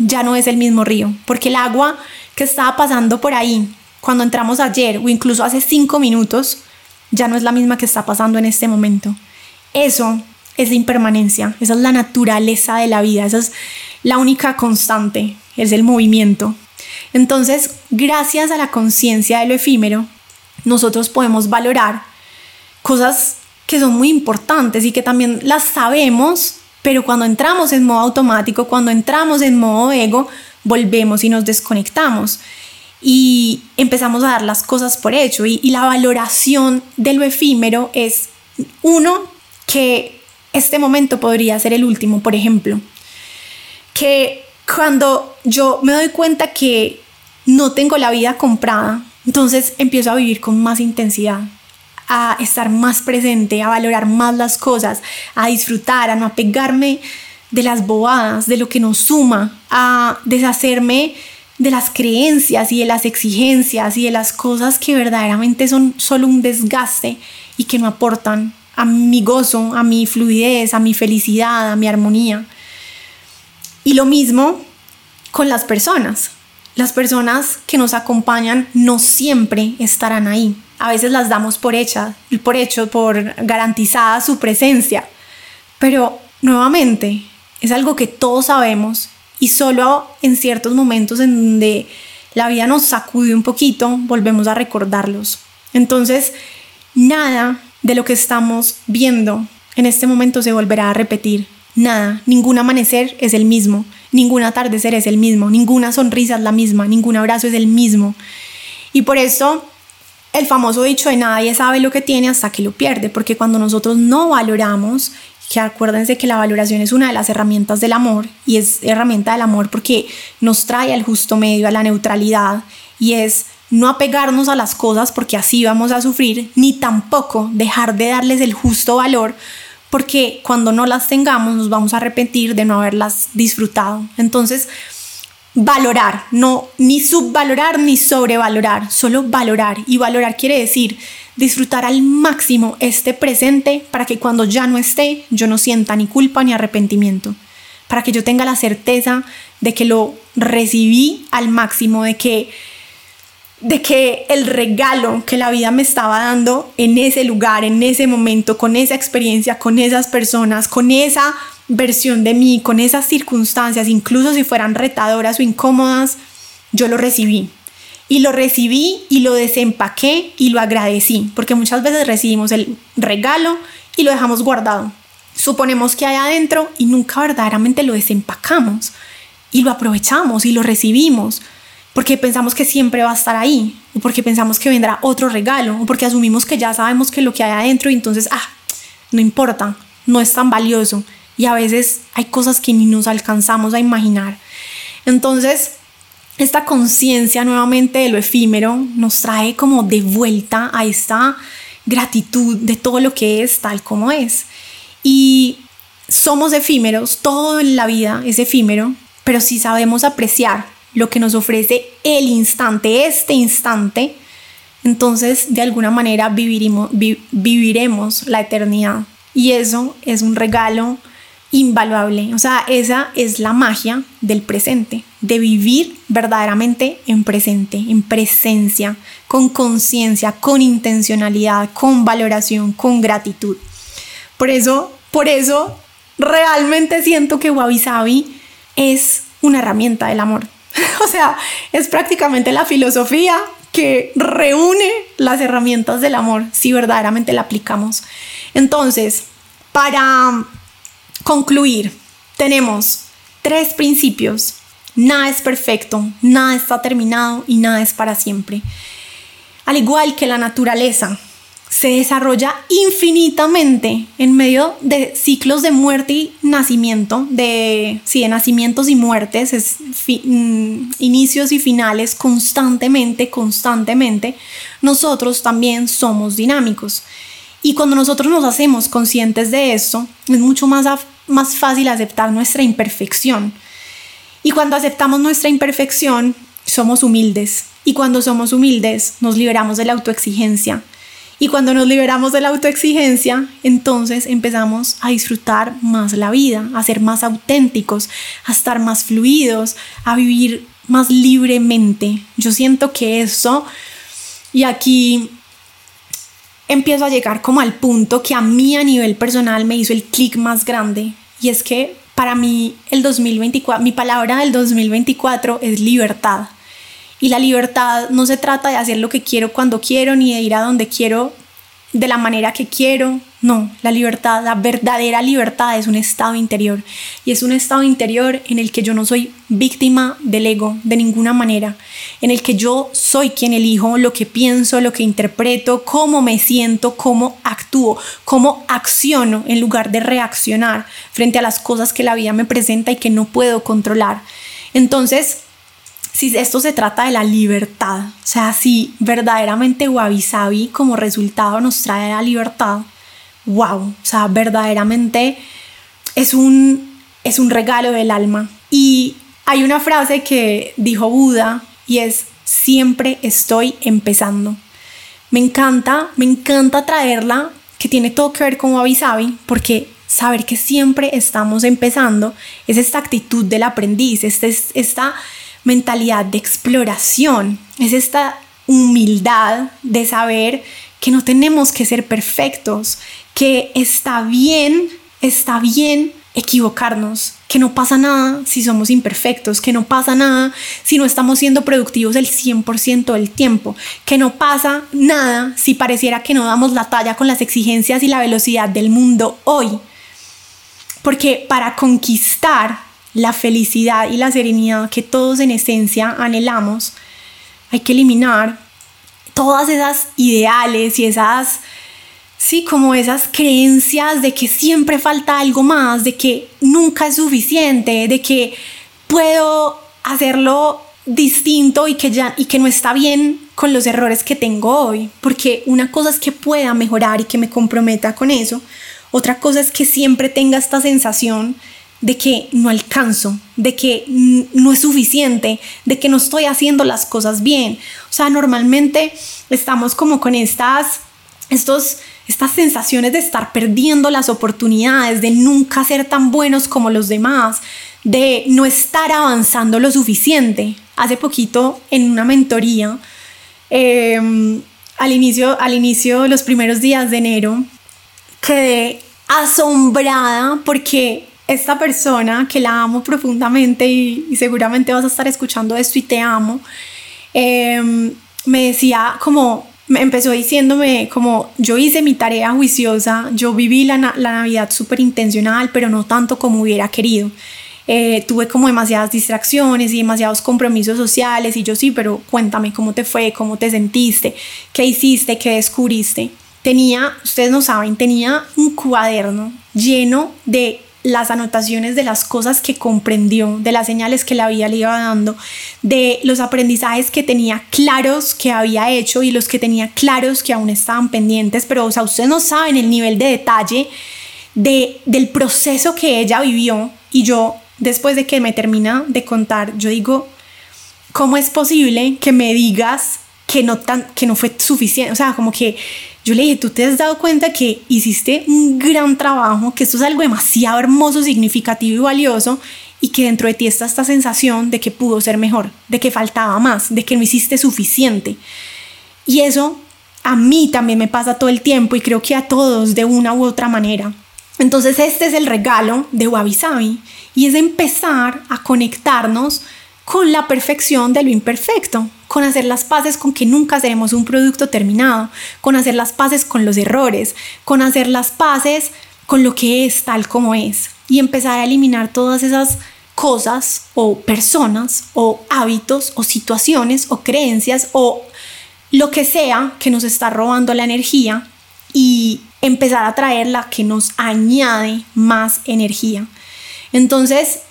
ya no es el mismo río, porque el agua que estaba pasando por ahí cuando entramos ayer o incluso hace cinco minutos, ya no es la misma que está pasando en este momento. Eso es la impermanencia, esa es la naturaleza de la vida, esa es la única constante, es el movimiento. Entonces, gracias a la conciencia de lo efímero, nosotros podemos valorar cosas que son muy importantes y que también las sabemos, pero cuando entramos en modo automático, cuando entramos en modo ego, volvemos y nos desconectamos. Y empezamos a dar las cosas por hecho. Y, y la valoración de lo efímero es, uno, que este momento podría ser el último, por ejemplo, que cuando yo me doy cuenta que no tengo la vida comprada, entonces empiezo a vivir con más intensidad, a estar más presente, a valorar más las cosas, a disfrutar, a no apegarme de las bobadas, de lo que nos suma, a deshacerme de las creencias y de las exigencias y de las cosas que verdaderamente son solo un desgaste y que no aportan a mi gozo, a mi fluidez, a mi felicidad, a mi armonía. Y lo mismo con las personas. Las personas que nos acompañan no siempre estarán ahí. A veces las damos por hecha, por hecho, por garantizada su presencia. Pero nuevamente, es algo que todos sabemos y solo en ciertos momentos en donde la vida nos sacude un poquito, volvemos a recordarlos. Entonces, nada de lo que estamos viendo en este momento se volverá a repetir. Nada, ningún amanecer es el mismo, ningún atardecer es el mismo, ninguna sonrisa es la misma, ningún abrazo es el mismo. Y por eso el famoso dicho de nadie sabe lo que tiene hasta que lo pierde, porque cuando nosotros no valoramos, que acuérdense que la valoración es una de las herramientas del amor y es herramienta del amor porque nos trae al justo medio, a la neutralidad y es no apegarnos a las cosas porque así vamos a sufrir, ni tampoco dejar de darles el justo valor porque cuando no las tengamos nos vamos a arrepentir de no haberlas disfrutado. Entonces, valorar, no ni subvalorar ni sobrevalorar, solo valorar. Y valorar quiere decir disfrutar al máximo este presente para que cuando ya no esté yo no sienta ni culpa ni arrepentimiento. Para que yo tenga la certeza de que lo recibí al máximo, de que de que el regalo que la vida me estaba dando en ese lugar, en ese momento, con esa experiencia, con esas personas, con esa versión de mí, con esas circunstancias, incluso si fueran retadoras o incómodas, yo lo recibí. y lo recibí y lo desempaqué y lo agradecí, porque muchas veces recibimos el regalo y lo dejamos guardado. Suponemos que hay adentro y nunca verdaderamente lo desempacamos y lo aprovechamos y lo recibimos porque pensamos que siempre va a estar ahí, o porque pensamos que vendrá otro regalo, o porque asumimos que ya sabemos que lo que hay adentro y entonces, ah, no importa, no es tan valioso. Y a veces hay cosas que ni nos alcanzamos a imaginar. Entonces, esta conciencia nuevamente de lo efímero nos trae como de vuelta a esta gratitud de todo lo que es tal como es. Y somos efímeros, todo en la vida es efímero, pero si sabemos apreciar lo que nos ofrece el instante, este instante, entonces de alguna manera viviremos, la eternidad. Y eso es un regalo invaluable. O sea, esa es la magia del presente, de vivir verdaderamente en presente, en presencia, con conciencia, con intencionalidad, con valoración, con gratitud. Por eso, por eso realmente siento que Wabi Sabi es una herramienta del amor. *laughs* o sea, es prácticamente la filosofía que reúne las herramientas del amor si verdaderamente la aplicamos. Entonces, para concluir, tenemos tres principios. Nada es perfecto, nada está terminado y nada es para siempre. Al igual que la naturaleza, se desarrolla infinitamente en medio de ciclos de muerte y nacimiento, de, sí, de nacimientos y muertes, es mm, inicios y finales constantemente, constantemente, nosotros también somos dinámicos. Y cuando nosotros nos hacemos conscientes de esto, es mucho más, más fácil aceptar nuestra imperfección. Y cuando aceptamos nuestra imperfección, somos humildes. Y cuando somos humildes, nos liberamos de la autoexigencia y cuando nos liberamos de la autoexigencia, entonces empezamos a disfrutar más la vida, a ser más auténticos, a estar más fluidos, a vivir más libremente. Yo siento que eso, y aquí empiezo a llegar como al punto que a mí a nivel personal me hizo el clic más grande, y es que para mí el 2024, mi palabra del 2024 es libertad. Y la libertad no se trata de hacer lo que quiero cuando quiero, ni de ir a donde quiero de la manera que quiero. No, la libertad, la verdadera libertad es un estado interior. Y es un estado interior en el que yo no soy víctima del ego de ninguna manera. En el que yo soy quien elijo lo que pienso, lo que interpreto, cómo me siento, cómo actúo, cómo acciono en lugar de reaccionar frente a las cosas que la vida me presenta y que no puedo controlar. Entonces, si esto se trata de la libertad, o sea, si verdaderamente Wabi como resultado nos trae la libertad, wow, o sea, verdaderamente es un, es un regalo del alma. Y hay una frase que dijo Buda y es, siempre estoy empezando. Me encanta, me encanta traerla, que tiene todo que ver con Wabi porque saber que siempre estamos empezando es esta actitud del aprendiz, este, esta mentalidad de exploración, es esta humildad de saber que no tenemos que ser perfectos, que está bien, está bien equivocarnos, que no pasa nada si somos imperfectos, que no pasa nada si no estamos siendo productivos el 100% del tiempo, que no pasa nada si pareciera que no damos la talla con las exigencias y la velocidad del mundo hoy. Porque para conquistar la felicidad y la serenidad que todos en esencia anhelamos, hay que eliminar todas esas ideales y esas, sí, como esas creencias de que siempre falta algo más, de que nunca es suficiente, de que puedo hacerlo distinto y que ya y que no está bien con los errores que tengo hoy, porque una cosa es que pueda mejorar y que me comprometa con eso, otra cosa es que siempre tenga esta sensación de que no alcanzo, de que no es suficiente, de que no estoy haciendo las cosas bien. O sea, normalmente estamos como con estas, estos, estas sensaciones de estar perdiendo las oportunidades, de nunca ser tan buenos como los demás, de no estar avanzando lo suficiente. Hace poquito en una mentoría, em, al, inicio, al inicio los primeros días de enero, quedé asombrada porque esta persona que la amo profundamente y, seguramente vas a estar escuchando esto y te amo, em, me decía como, me empezó diciéndome como yo hice mi tarea juiciosa, yo viví la, la Navidad súper intencional, pero no tanto como hubiera querido. Eh, tuve como demasiadas distracciones y demasiados compromisos sociales y yo sí, pero cuéntame cómo te fue, cómo te sentiste, qué hiciste, qué descubriste. Tenía, ustedes no saben, tenía un cuaderno lleno de las anotaciones de las cosas que comprendió, de las señales que la vida le iba dando, de los aprendizajes que tenía claros que había hecho y los que tenía claros que aún estaban pendientes, pero o sea, ustedes no saben el nivel de detalle de, del proceso que ella vivió y yo después de que me termina de contar, yo digo, ¿cómo es posible que me digas que no, tan, que no fue suficiente? O sea, como que yo le dije, tú te has dado cuenta que hiciste un gran trabajo, que esto es algo demasiado hermoso, significativo y valioso, y que dentro de ti está esta sensación de que pudo ser mejor, de que faltaba más, de que no hiciste suficiente. Y eso a mí también me pasa todo el tiempo y creo que a todos de una u otra manera. Entonces este es el regalo de Wabi Sabi y es empezar a conectarnos con la perfección de lo imperfecto, con hacer las paces con que nunca seremos un producto terminado, con hacer las paces con los errores, con hacer las paces con lo que es tal como es y empezar a eliminar todas esas cosas o personas o hábitos o situaciones o creencias o lo que sea que nos está robando la energía y empezar a traer la que nos añade más energía. Entonces,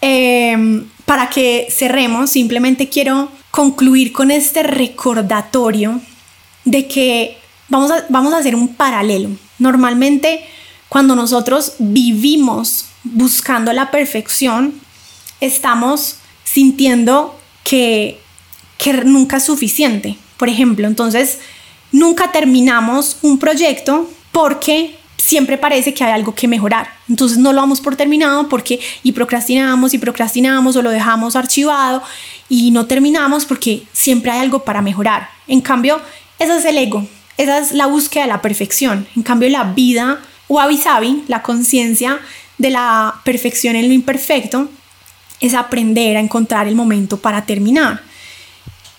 em, para que cerremos, simplemente quiero concluir con este recordatorio de que vamos a, vamos a hacer un paralelo. Normalmente, cuando nosotros vivimos buscando la perfección, estamos sintiendo que, que nunca es suficiente. Por ejemplo, entonces, nunca terminamos un proyecto porque siempre parece que hay algo que mejorar. Entonces no lo damos por terminado porque y procrastinamos y procrastinamos o lo dejamos archivado y no terminamos porque siempre hay algo para mejorar. En cambio, ese es el ego, esa es la búsqueda de la perfección. En cambio, la vida o avisabi, la conciencia de la perfección en lo imperfecto, es aprender a encontrar el momento para terminar.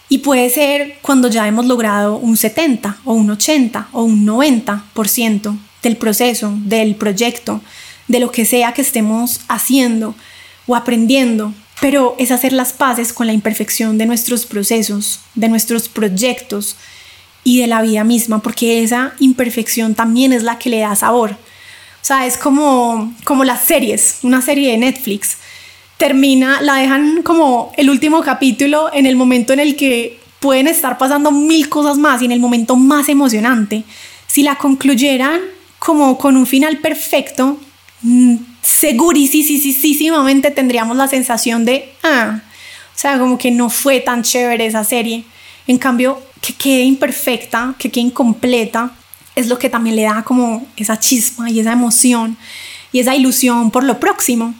Y puede ser cuando ya hemos logrado un 70 o un 80 o un 90% del proceso, del proyecto, de lo que sea que estemos haciendo o aprendiendo. Pero es hacer las paces con la imperfección de nuestros procesos, de nuestros proyectos y de la vida misma, porque esa imperfección también es la que le da sabor. O sea, es como, como las series, una serie de Netflix termina, la dejan como el último capítulo en el momento en el que pueden estar pasando mil cosas más y en el momento más emocionante. Si la concluyeran como con un final perfecto, mm, segurísimamente tendríamos la sensación de, ah, o sea, como que no fue tan chévere esa serie. En cambio, que quede imperfecta, que quede incompleta, es lo que también le da como esa chispa y esa emoción y esa ilusión por lo próximo.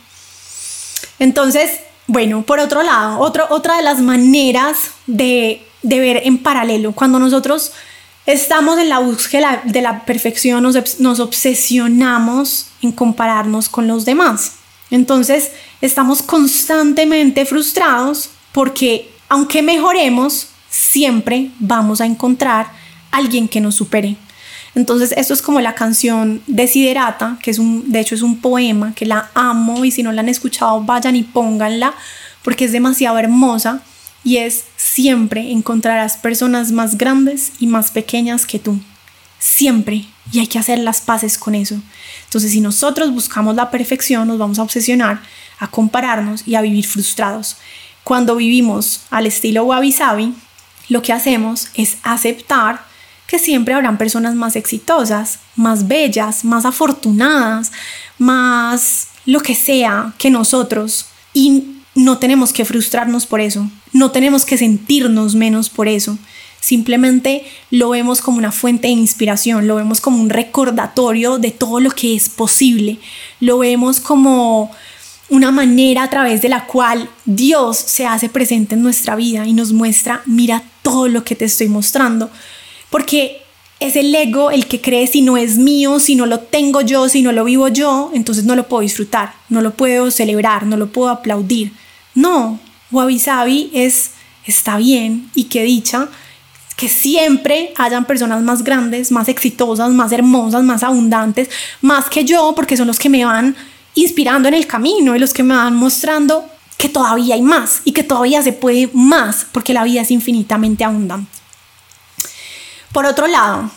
Entonces, bueno, por otro lado, otra de las maneras de, ver en paralelo, cuando nosotros estamos en la búsqueda de la perfección, nos, nos obsesionamos en compararnos con los demás. Entonces, estamos constantemente frustrados porque aunque mejoremos, siempre vamos a encontrar alguien que nos supere. Entonces, esto es como la canción Desiderata, que es un, de hecho es un poema que la amo y si no la han escuchado, vayan y pónganla porque es demasiado hermosa y es siempre encontrarás personas más grandes y más pequeñas que tú. Siempre. Y hay que hacer las paces con eso. Entonces, si nosotros buscamos la perfección, nos vamos a obsesionar, a compararnos y a vivir frustrados. Cuando vivimos al estilo Wabi Sabi, lo que hacemos es aceptar que siempre habrán personas más exitosas, más bellas, más afortunadas, más lo que sea que nosotros. Y no tenemos que frustrarnos por eso, no tenemos que sentirnos menos por eso. Simplemente lo vemos como una fuente de inspiración, lo vemos como un recordatorio de todo lo que es posible, lo vemos como una manera a través de la cual Dios se hace presente en nuestra vida y nos muestra, mira todo lo que te estoy mostrando, porque es el ego el que cree si no es mío, si no lo tengo yo, si no lo vivo yo, entonces no lo puedo disfrutar, no lo puedo celebrar, no lo puedo aplaudir. No, Wabi Sabi es está bien y qué dicha que siempre hayan personas más grandes, más exitosas, más hermosas, más abundantes, más que yo, porque son los que me van inspirando en el camino y los que me van mostrando que todavía hay más y que todavía se puede más, porque la vida es infinitamente abundante. Por otro lado,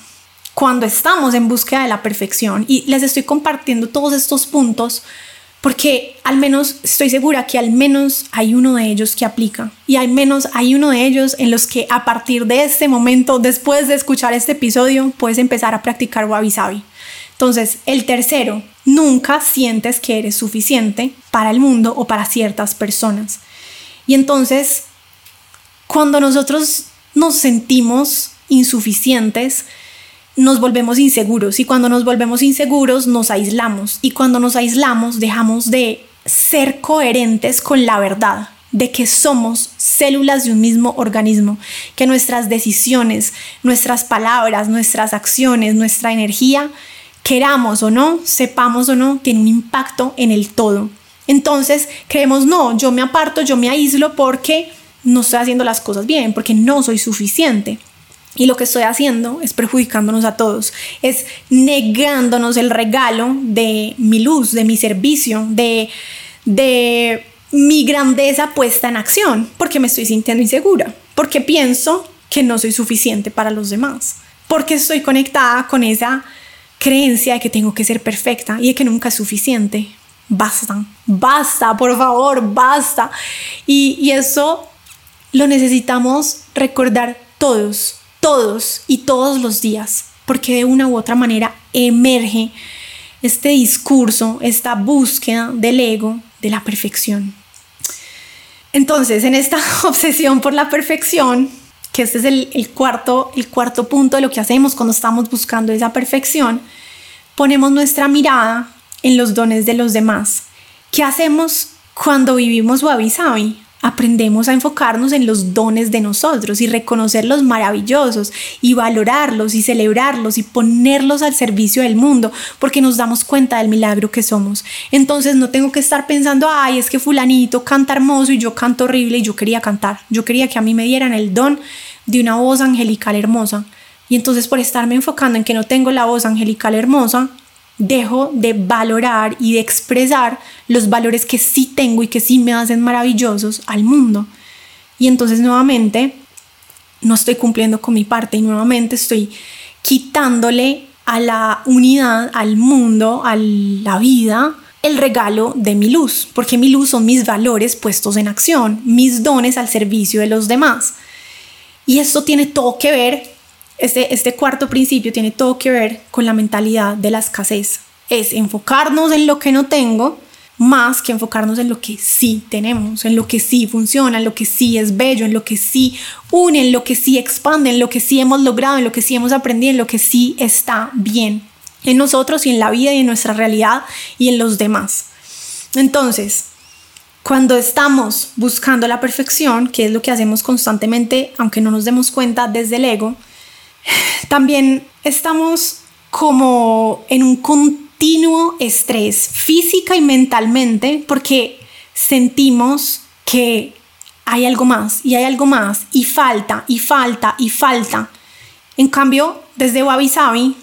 cuando estamos en búsqueda de la perfección, y les estoy compartiendo todos estos puntos, porque al menos estoy segura que al menos hay uno de ellos que aplica y al menos hay uno de ellos en los que a partir de este momento, después de escuchar este episodio, puedes empezar a practicar wabi sabi. Entonces, el tercero, nunca sientes que eres suficiente para el mundo o para ciertas personas. Y entonces, cuando nosotros nos sentimos insuficientes, nos volvemos inseguros y cuando nos volvemos inseguros nos aislamos y cuando nos aislamos dejamos de ser coherentes con la verdad de que somos células de un mismo organismo, que nuestras decisiones, nuestras palabras, nuestras acciones, nuestra energía, queramos o no, sepamos o no, tiene un impacto en el todo. Entonces creemos, no, yo me aparto, yo me aíslo porque no estoy haciendo las cosas bien, porque no soy suficiente. Y lo que estoy haciendo es perjudicándonos a todos, es negándonos el regalo de mi luz, de mi servicio, de, de mi grandeza puesta en acción, porque me estoy sintiendo insegura, porque pienso que no soy suficiente para los demás, porque estoy conectada con esa creencia de que tengo que ser perfecta y de que nunca es suficiente. Basta, basta, por favor, basta. Y, y eso lo necesitamos recordar todos, todos y todos los días, porque de una u otra manera emerge este discurso, esta búsqueda del ego de la perfección. Entonces, en esta *laughs* obsesión por la perfección, que este es el, cuarto, el cuarto punto de lo que hacemos cuando estamos buscando esa perfección, ponemos nuestra mirada en los dones de los demás. ¿Qué hacemos cuando vivimos wabi sabi? Aprendemos a enfocarnos en los dones de nosotros y reconocerlos maravillosos y valorarlos y celebrarlos y ponerlos al servicio del mundo porque nos damos cuenta del milagro que somos. Entonces no tengo que estar pensando, ay, es que fulanito canta hermoso y yo canto horrible y yo quería cantar. Yo quería que a mí me dieran el don de una voz angelical hermosa. Y entonces por estarme enfocando en que no tengo la voz angelical hermosa, dejo de valorar y de expresar los valores que sí tengo y que sí me hacen maravillosos al mundo. Y entonces nuevamente no estoy cumpliendo con mi parte y nuevamente estoy quitándole a la unidad, al mundo, a la vida, el regalo de mi luz, porque mi luz son mis valores puestos en acción, mis dones al servicio de los demás. Y esto tiene todo que ver este, este, cuarto principio tiene todo que ver con la mentalidad de la escasez. Es enfocarnos en lo que no tengo más que enfocarnos en lo que sí tenemos, en lo que sí funciona, en lo que sí es bello, en lo que sí une, en lo que sí expande, en lo que sí hemos logrado, en lo que sí hemos aprendido, en lo que sí está bien en nosotros y en la vida y en nuestra realidad y en los demás. Entonces, cuando estamos buscando la perfección, que es lo que hacemos constantemente, aunque no nos demos cuenta desde el ego, también estamos como en un continuo estrés física y mentalmente porque sentimos que hay algo más y hay algo más y falta y falta y falta. En cambio, desde Wabi Sabi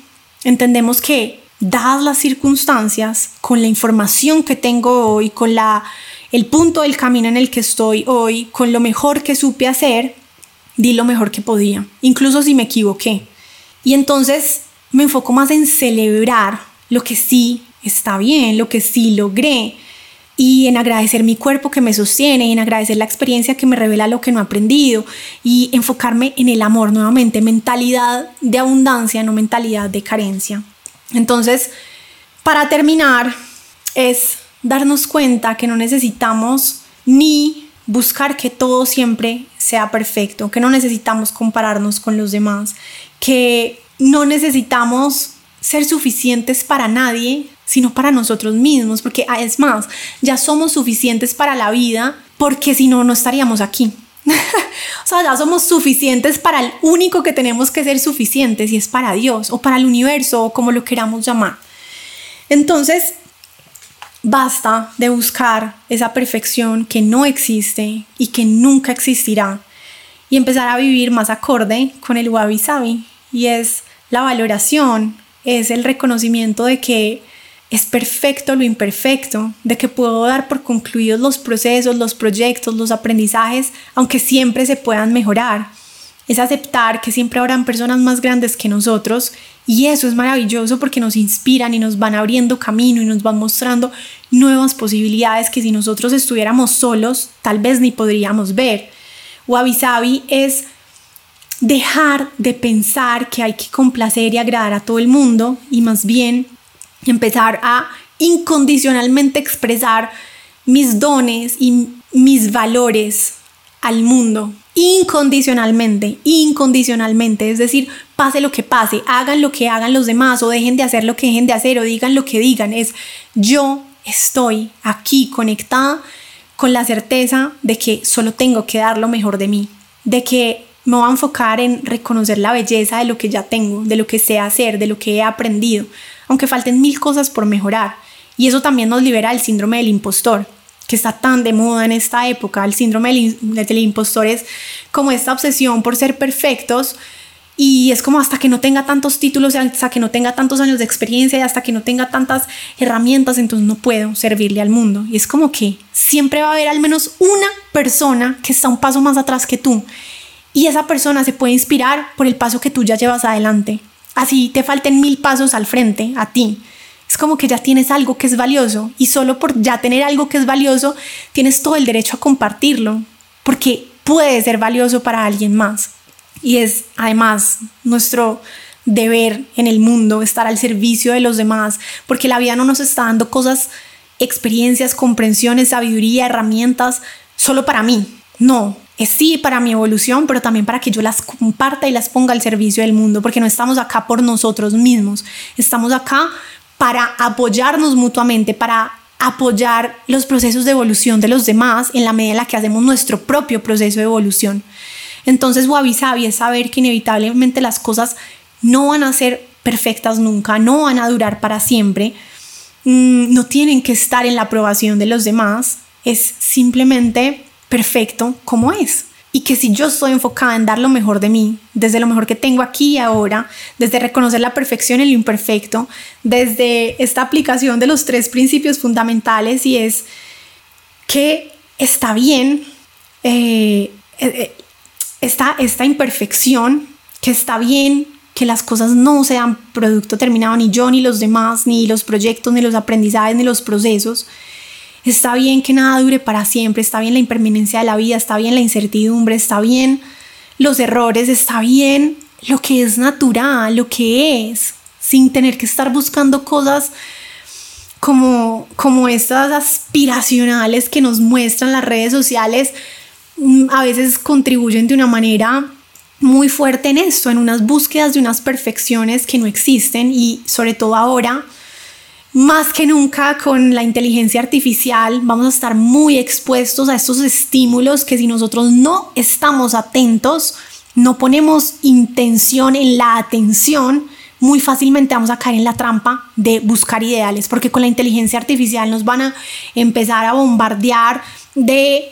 entendemos que dadas las circunstancias, con la información que tengo hoy, con la, el punto del camino en el que estoy hoy, con lo mejor que supe hacer, di lo mejor que podía, incluso si me equivoqué. Y entonces me enfoco más en celebrar lo que sí está bien, lo que sí logré, y en agradecer mi cuerpo que me sostiene, y en agradecer la experiencia que me revela lo que no he aprendido, y enfocarme en el amor nuevamente, mentalidad de abundancia, no mentalidad de carencia. Entonces, para terminar, es darnos cuenta que no necesitamos ni buscar que todo siempre sea perfecto, que no necesitamos compararnos con los demás, que no necesitamos ser suficientes para nadie, sino para nosotros mismos, porque ah, es más, ya somos suficientes para la vida, porque si no, no estaríamos aquí. *laughs* o sea, ya somos suficientes para el único que tenemos que ser suficientes y es para Dios o para el universo o como lo queramos llamar. Entonces, Basta de buscar esa perfección que no existe y que nunca existirá. y empezar a vivir más acorde con el wabi sabi y es la valoración, es el reconocimiento de que es perfecto lo imperfecto, de que puedo dar por concluidos los procesos, los proyectos, los aprendizajes, aunque siempre se puedan mejorar. Es aceptar que siempre habrán personas más grandes que nosotros y eso es maravilloso porque nos inspiran y nos van abriendo camino y nos van mostrando nuevas posibilidades que si nosotros estuviéramos solos tal vez ni podríamos ver. Wabi Sabi es dejar de pensar que hay que complacer y agradar a todo el mundo y más bien empezar a incondicionalmente expresar mis dones y mis valores al mundo. Incondicionalmente, incondicionalmente. Es decir, pase lo que pase, hagan lo que hagan los demás o dejen de hacer lo que dejen de hacer o digan lo que digan. Es yo estoy aquí conectada con la certeza de que solo tengo que dar lo mejor de mí, de que me voy a enfocar en reconocer la belleza de lo que ya tengo, de lo que sé hacer, de lo que he aprendido, aunque falten mil cosas por mejorar. Y eso también nos libera del síndrome del impostor, que está tan de moda en esta época. El síndrome del, impostor es como esta obsesión por ser perfectos y es como hasta que no tenga tantos títulos, hasta que no tenga tantos años de experiencia y hasta que no tenga tantas herramientas, entonces no puedo servirle al mundo. Y es como que siempre va a haber al menos una persona que está un paso más atrás que tú. Y esa persona se puede inspirar por el paso que tú ya llevas adelante así te falten mil pasos al frente a ti. Es como que ya tienes algo que es valioso y solo por ya tener algo que es valioso tienes todo el derecho a compartirlo, porque puede ser valioso para alguien más. Y es además nuestro deber en el mundo estar al servicio de los demás, porque la vida no nos está dando cosas, experiencias, comprensiones, sabiduría, herramientas solo para mí. No, es sí para mi evolución, pero también para que yo las comparta y las ponga al servicio del mundo, porque no estamos acá por nosotros mismos, estamos acá para apoyarnos mutuamente, para apoyar los procesos de evolución de los demás en la medida en la que hacemos nuestro propio proceso de evolución. Entonces, Wabi Sabi es saber que inevitablemente las cosas no van a ser perfectas nunca, no van a durar para siempre, mm, no tienen que estar en la aprobación de los demás, es simplemente perfecto como es. Y que si yo estoy enfocada en dar lo mejor de mí, desde lo mejor que tengo aquí y ahora, desde reconocer la perfección y lo imperfecto, desde esta aplicación de los tres principios fundamentales y es que está bien eh, eh, esta, esta imperfección, que está bien que las cosas no sean producto terminado, ni yo, ni los demás, ni los proyectos, ni los aprendizajes, ni los procesos, Está bien que nada dure para siempre, está bien la impermanencia de la vida, está bien la incertidumbre, está bien los errores, está bien lo que es natural, lo que es, sin tener que estar buscando cosas como, como estas aspiracionales que nos muestran las redes sociales, a veces contribuyen de una manera muy fuerte en esto, en unas búsquedas de unas perfecciones que no existen y sobre todo ahora más que nunca con la inteligencia artificial vamos a estar muy expuestos a estos estímulos que si nosotros no estamos atentos, no ponemos intención en la atención, muy fácilmente vamos a caer en la trampa de buscar ideales, porque con la inteligencia artificial nos van a empezar a bombardear de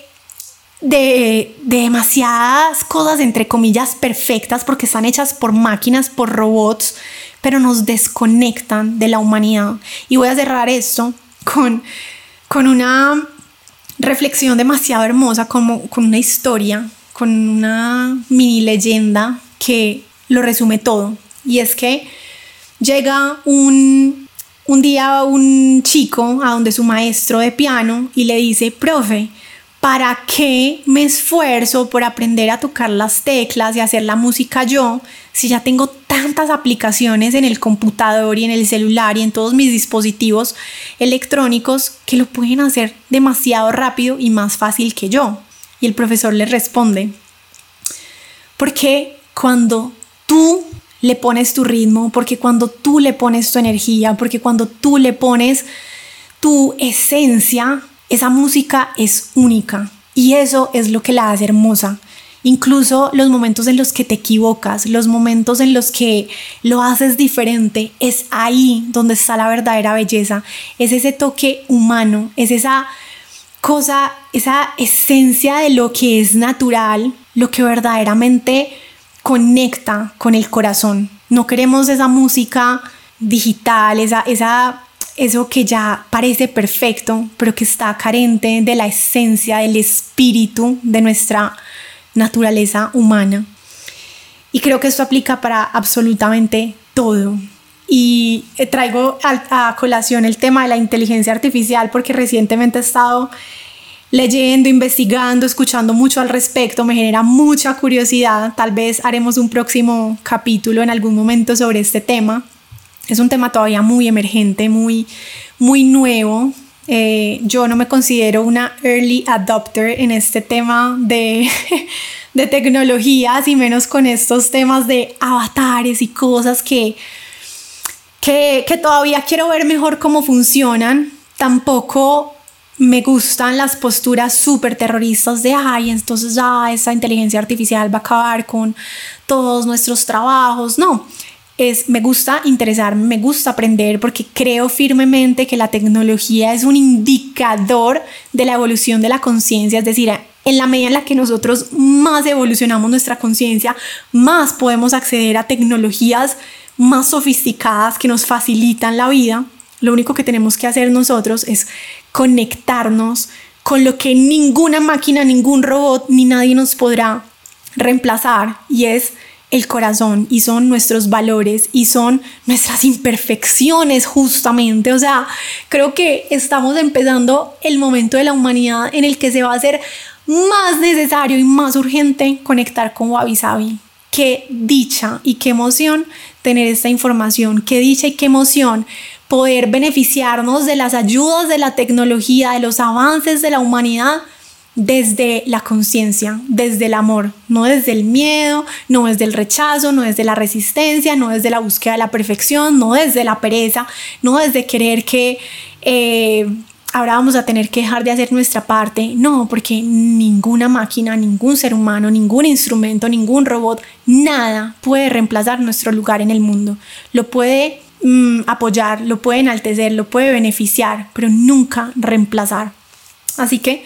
de, de, demasiadas cosas, entre comillas, perfectas, porque están hechas por máquinas, por robots, pero nos desconectan de la humanidad. Y voy a cerrar esto con, con una reflexión demasiado hermosa, como, con una historia, con una mini leyenda que lo resume todo. Y es que llega un, un día un chico a donde su maestro de piano y le dice, profe, ¿para qué me esfuerzo por aprender a tocar las teclas y hacer la música yo si ya tengo tantas aplicaciones en el computador y en el celular y en todos mis dispositivos electrónicos que lo pueden hacer demasiado rápido y más fácil que yo? Y el profesor le responde, porque cuando tú le pones tu ritmo, porque cuando tú le pones tu energía, porque cuando tú le pones tu esencia, esa música es única y eso es lo que la hace hermosa. Incluso los momentos en los que te equivocas, los momentos en los que lo haces diferente, es ahí donde está la verdadera belleza. Es ese toque humano, es esa cosa, esa esencia de lo que es natural lo que verdaderamente conecta con el corazón. No queremos esa música digital, esa, esa, eso que ya parece perfecto, pero que está carente de la esencia, del espíritu de nuestra naturaleza humana. Y creo que esto aplica para absolutamente todo. Y eh, traigo a, colación el tema de la inteligencia artificial porque recientemente he estado leyendo, investigando, escuchando mucho al respecto, me genera mucha curiosidad. Tal vez haremos un próximo capítulo en algún momento sobre este tema. Es un tema todavía muy emergente, muy, muy nuevo. Eh, yo no me considero una early adopter en este tema de, *laughs* de tecnologías y menos con estos temas de avatares y cosas que, que, que todavía quiero ver mejor cómo funcionan. Tampoco me gustan las posturas súper terroristas de, ay, entonces ya esa inteligencia artificial va a acabar con todos nuestros trabajos. No, es, me gusta interesarme, me gusta aprender porque creo firmemente que la tecnología es un indicador de la evolución de la conciencia, es decir, en la medida en la que nosotros más evolucionamos nuestra conciencia, más podemos acceder a tecnologías más sofisticadas que nos facilitan la vida. Lo único que tenemos que hacer nosotros es conectarnos con lo que ninguna máquina, ningún robot ni nadie nos podrá reemplazar y es el corazón y son nuestros valores y son nuestras imperfecciones justamente. O sea, creo que estamos empezando el momento de la humanidad en el que se va a hacer más necesario y más urgente conectar con Wabi Sabi. Qué dicha y qué emoción tener esta información, qué dicha y qué emoción poder beneficiarnos de las ayudas de la tecnología, de los avances de la humanidad desde la conciencia, desde el amor, no desde el miedo, no desde el rechazo, no desde la resistencia, no desde la búsqueda de la perfección, no desde la pereza, no desde querer que eh, ahora vamos a tener que dejar de hacer nuestra parte. No, porque ninguna máquina, ningún ser humano, ningún instrumento, ningún robot, nada puede reemplazar nuestro lugar en el mundo. Lo puede Mm, apoyar, lo puede enaltecer, lo puede beneficiar, pero nunca reemplazar. Así que,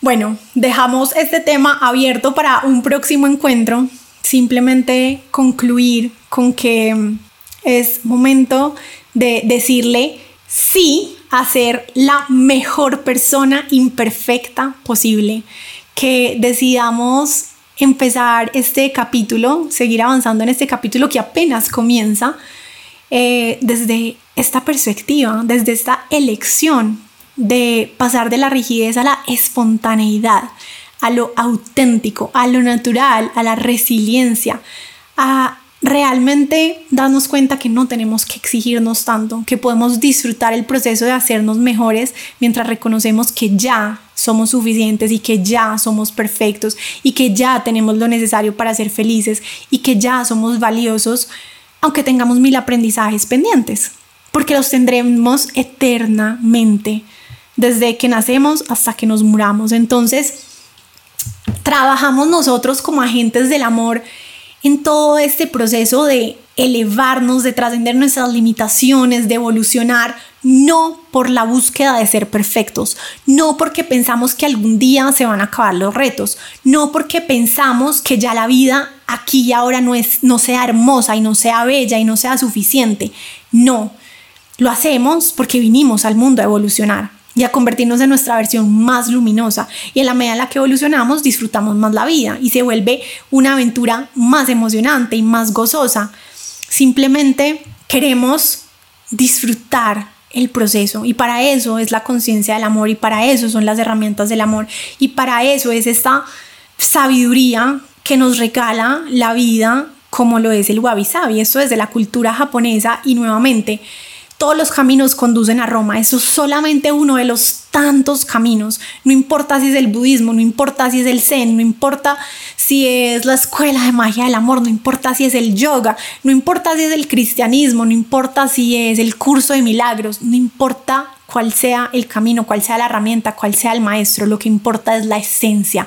bueno, dejamos este tema abierto para un próximo encuentro. Simplemente concluir con que mm, es momento de decirle sí a ser la mejor persona imperfecta posible. Que decidamos empezar este capítulo, seguir avanzando en este capítulo que apenas comienza eh, desde esta perspectiva, desde esta elección de pasar de la rigidez a la espontaneidad, a lo auténtico, a lo natural, a la resiliencia, a realmente darnos cuenta que no tenemos que exigirnos tanto, que podemos disfrutar el proceso de hacernos mejores mientras reconocemos que ya somos suficientes y que ya somos perfectos y que ya tenemos lo necesario para ser felices y que ya somos valiosos aunque tengamos mil aprendizajes pendientes, porque los tendremos eternamente, desde que nacemos hasta que nos muramos. Entonces, trabajamos nosotros como agentes del amor en todo este proceso de elevarnos, de trascender nuestras limitaciones, de evolucionar, no por la búsqueda de ser perfectos, no porque pensamos que algún día se van a acabar los retos, no porque pensamos que ya la vida aquí y ahora no, es, no sea hermosa y no sea bella y no sea suficiente. No, lo hacemos porque vinimos al mundo a evolucionar y a convertirnos en nuestra versión más luminosa. Y en la medida en la que evolucionamos, disfrutamos más la vida y se vuelve una aventura más emocionante y más gozosa. Simplemente queremos disfrutar el proceso y para eso es la conciencia del amor y para eso son las herramientas del amor y para eso es esta sabiduría que nos regala la vida como lo es el wabi sabi. Esto es de la cultura japonesa y nuevamente todos los caminos conducen a Roma. Eso es solamente uno de los tantos caminos. No importa si es el budismo, no importa si es el zen, no importa si es la escuela de magia del amor, no importa si es el yoga, no importa si es el cristianismo, no importa si es el curso de milagros, no importa cuál sea el camino, cuál sea la herramienta, cuál sea el maestro, lo que importa es la esencia.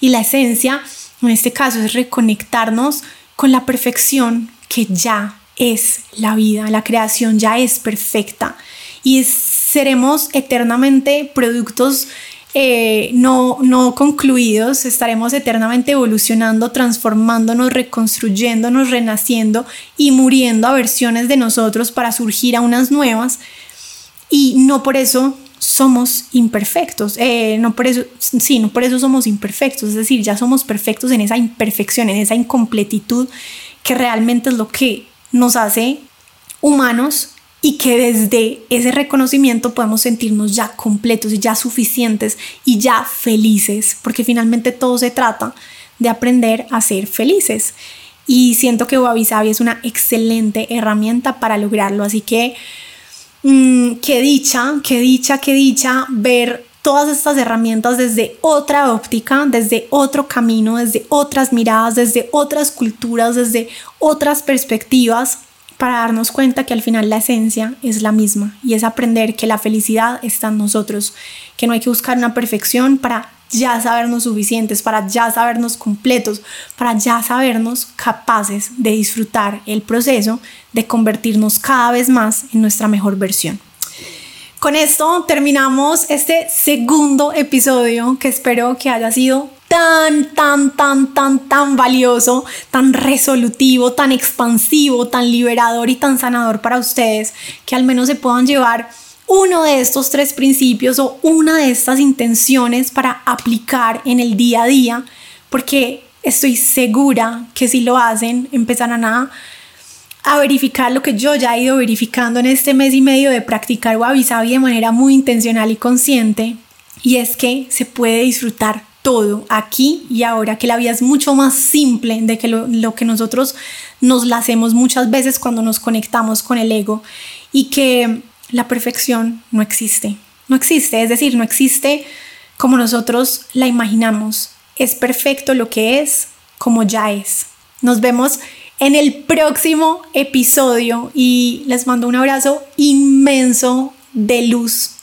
Y la esencia, en este caso, es reconectarnos con la perfección que ya es la vida, la creación ya es perfecta y seremos eternamente productos eh, no, no concluidos, estaremos eternamente evolucionando, transformándonos, reconstruyéndonos, renaciendo y muriendo a versiones de nosotros para surgir a unas nuevas. Y no por eso somos imperfectos, eh, no por eso, sí, no por eso somos imperfectos, es decir, ya somos perfectos en esa imperfección, en esa incompletitud que realmente es lo que nos hace humanos y que desde ese reconocimiento podemos sentirnos ya completos y ya suficientes y ya felices, porque finalmente todo se trata de aprender a ser felices. Y siento que Wabi Sabi es una excelente herramienta para lograrlo, así que mmm, qué dicha, qué dicha, qué dicha ver todas estas herramientas desde otra óptica, desde otro camino, desde otras miradas, desde otras culturas, desde otras perspectivas para darnos cuenta que al final la esencia es la misma y es aprender que la felicidad está en nosotros, que no hay que buscar una perfección para ya sabernos suficientes, para ya sabernos completos, para ya sabernos capaces de disfrutar el proceso de convertirnos cada vez más en nuestra mejor versión. Con esto terminamos este segundo episodio que espero que haya sido tan, tan, tan, tan, tan valioso, tan resolutivo, tan expansivo, tan liberador y tan sanador para ustedes, que al menos se puedan llevar uno de estos tres principios o una de estas intenciones para aplicar en el día a día, porque estoy segura que si lo hacen empezarán a, a verificar lo que yo ya he ido verificando en este mes y medio de practicar Wabi Sabi de manera muy intencional y consciente, y es que se puede disfrutar todo aquí y ahora, que la vida es mucho más simple de que lo, que nosotros nos la hacemos muchas veces cuando nos conectamos con el ego y que la perfección no existe, no existe, es decir, no existe como nosotros la imaginamos, es perfecto lo que es como ya es. Nos vemos en el próximo episodio y les mando un abrazo inmenso de luz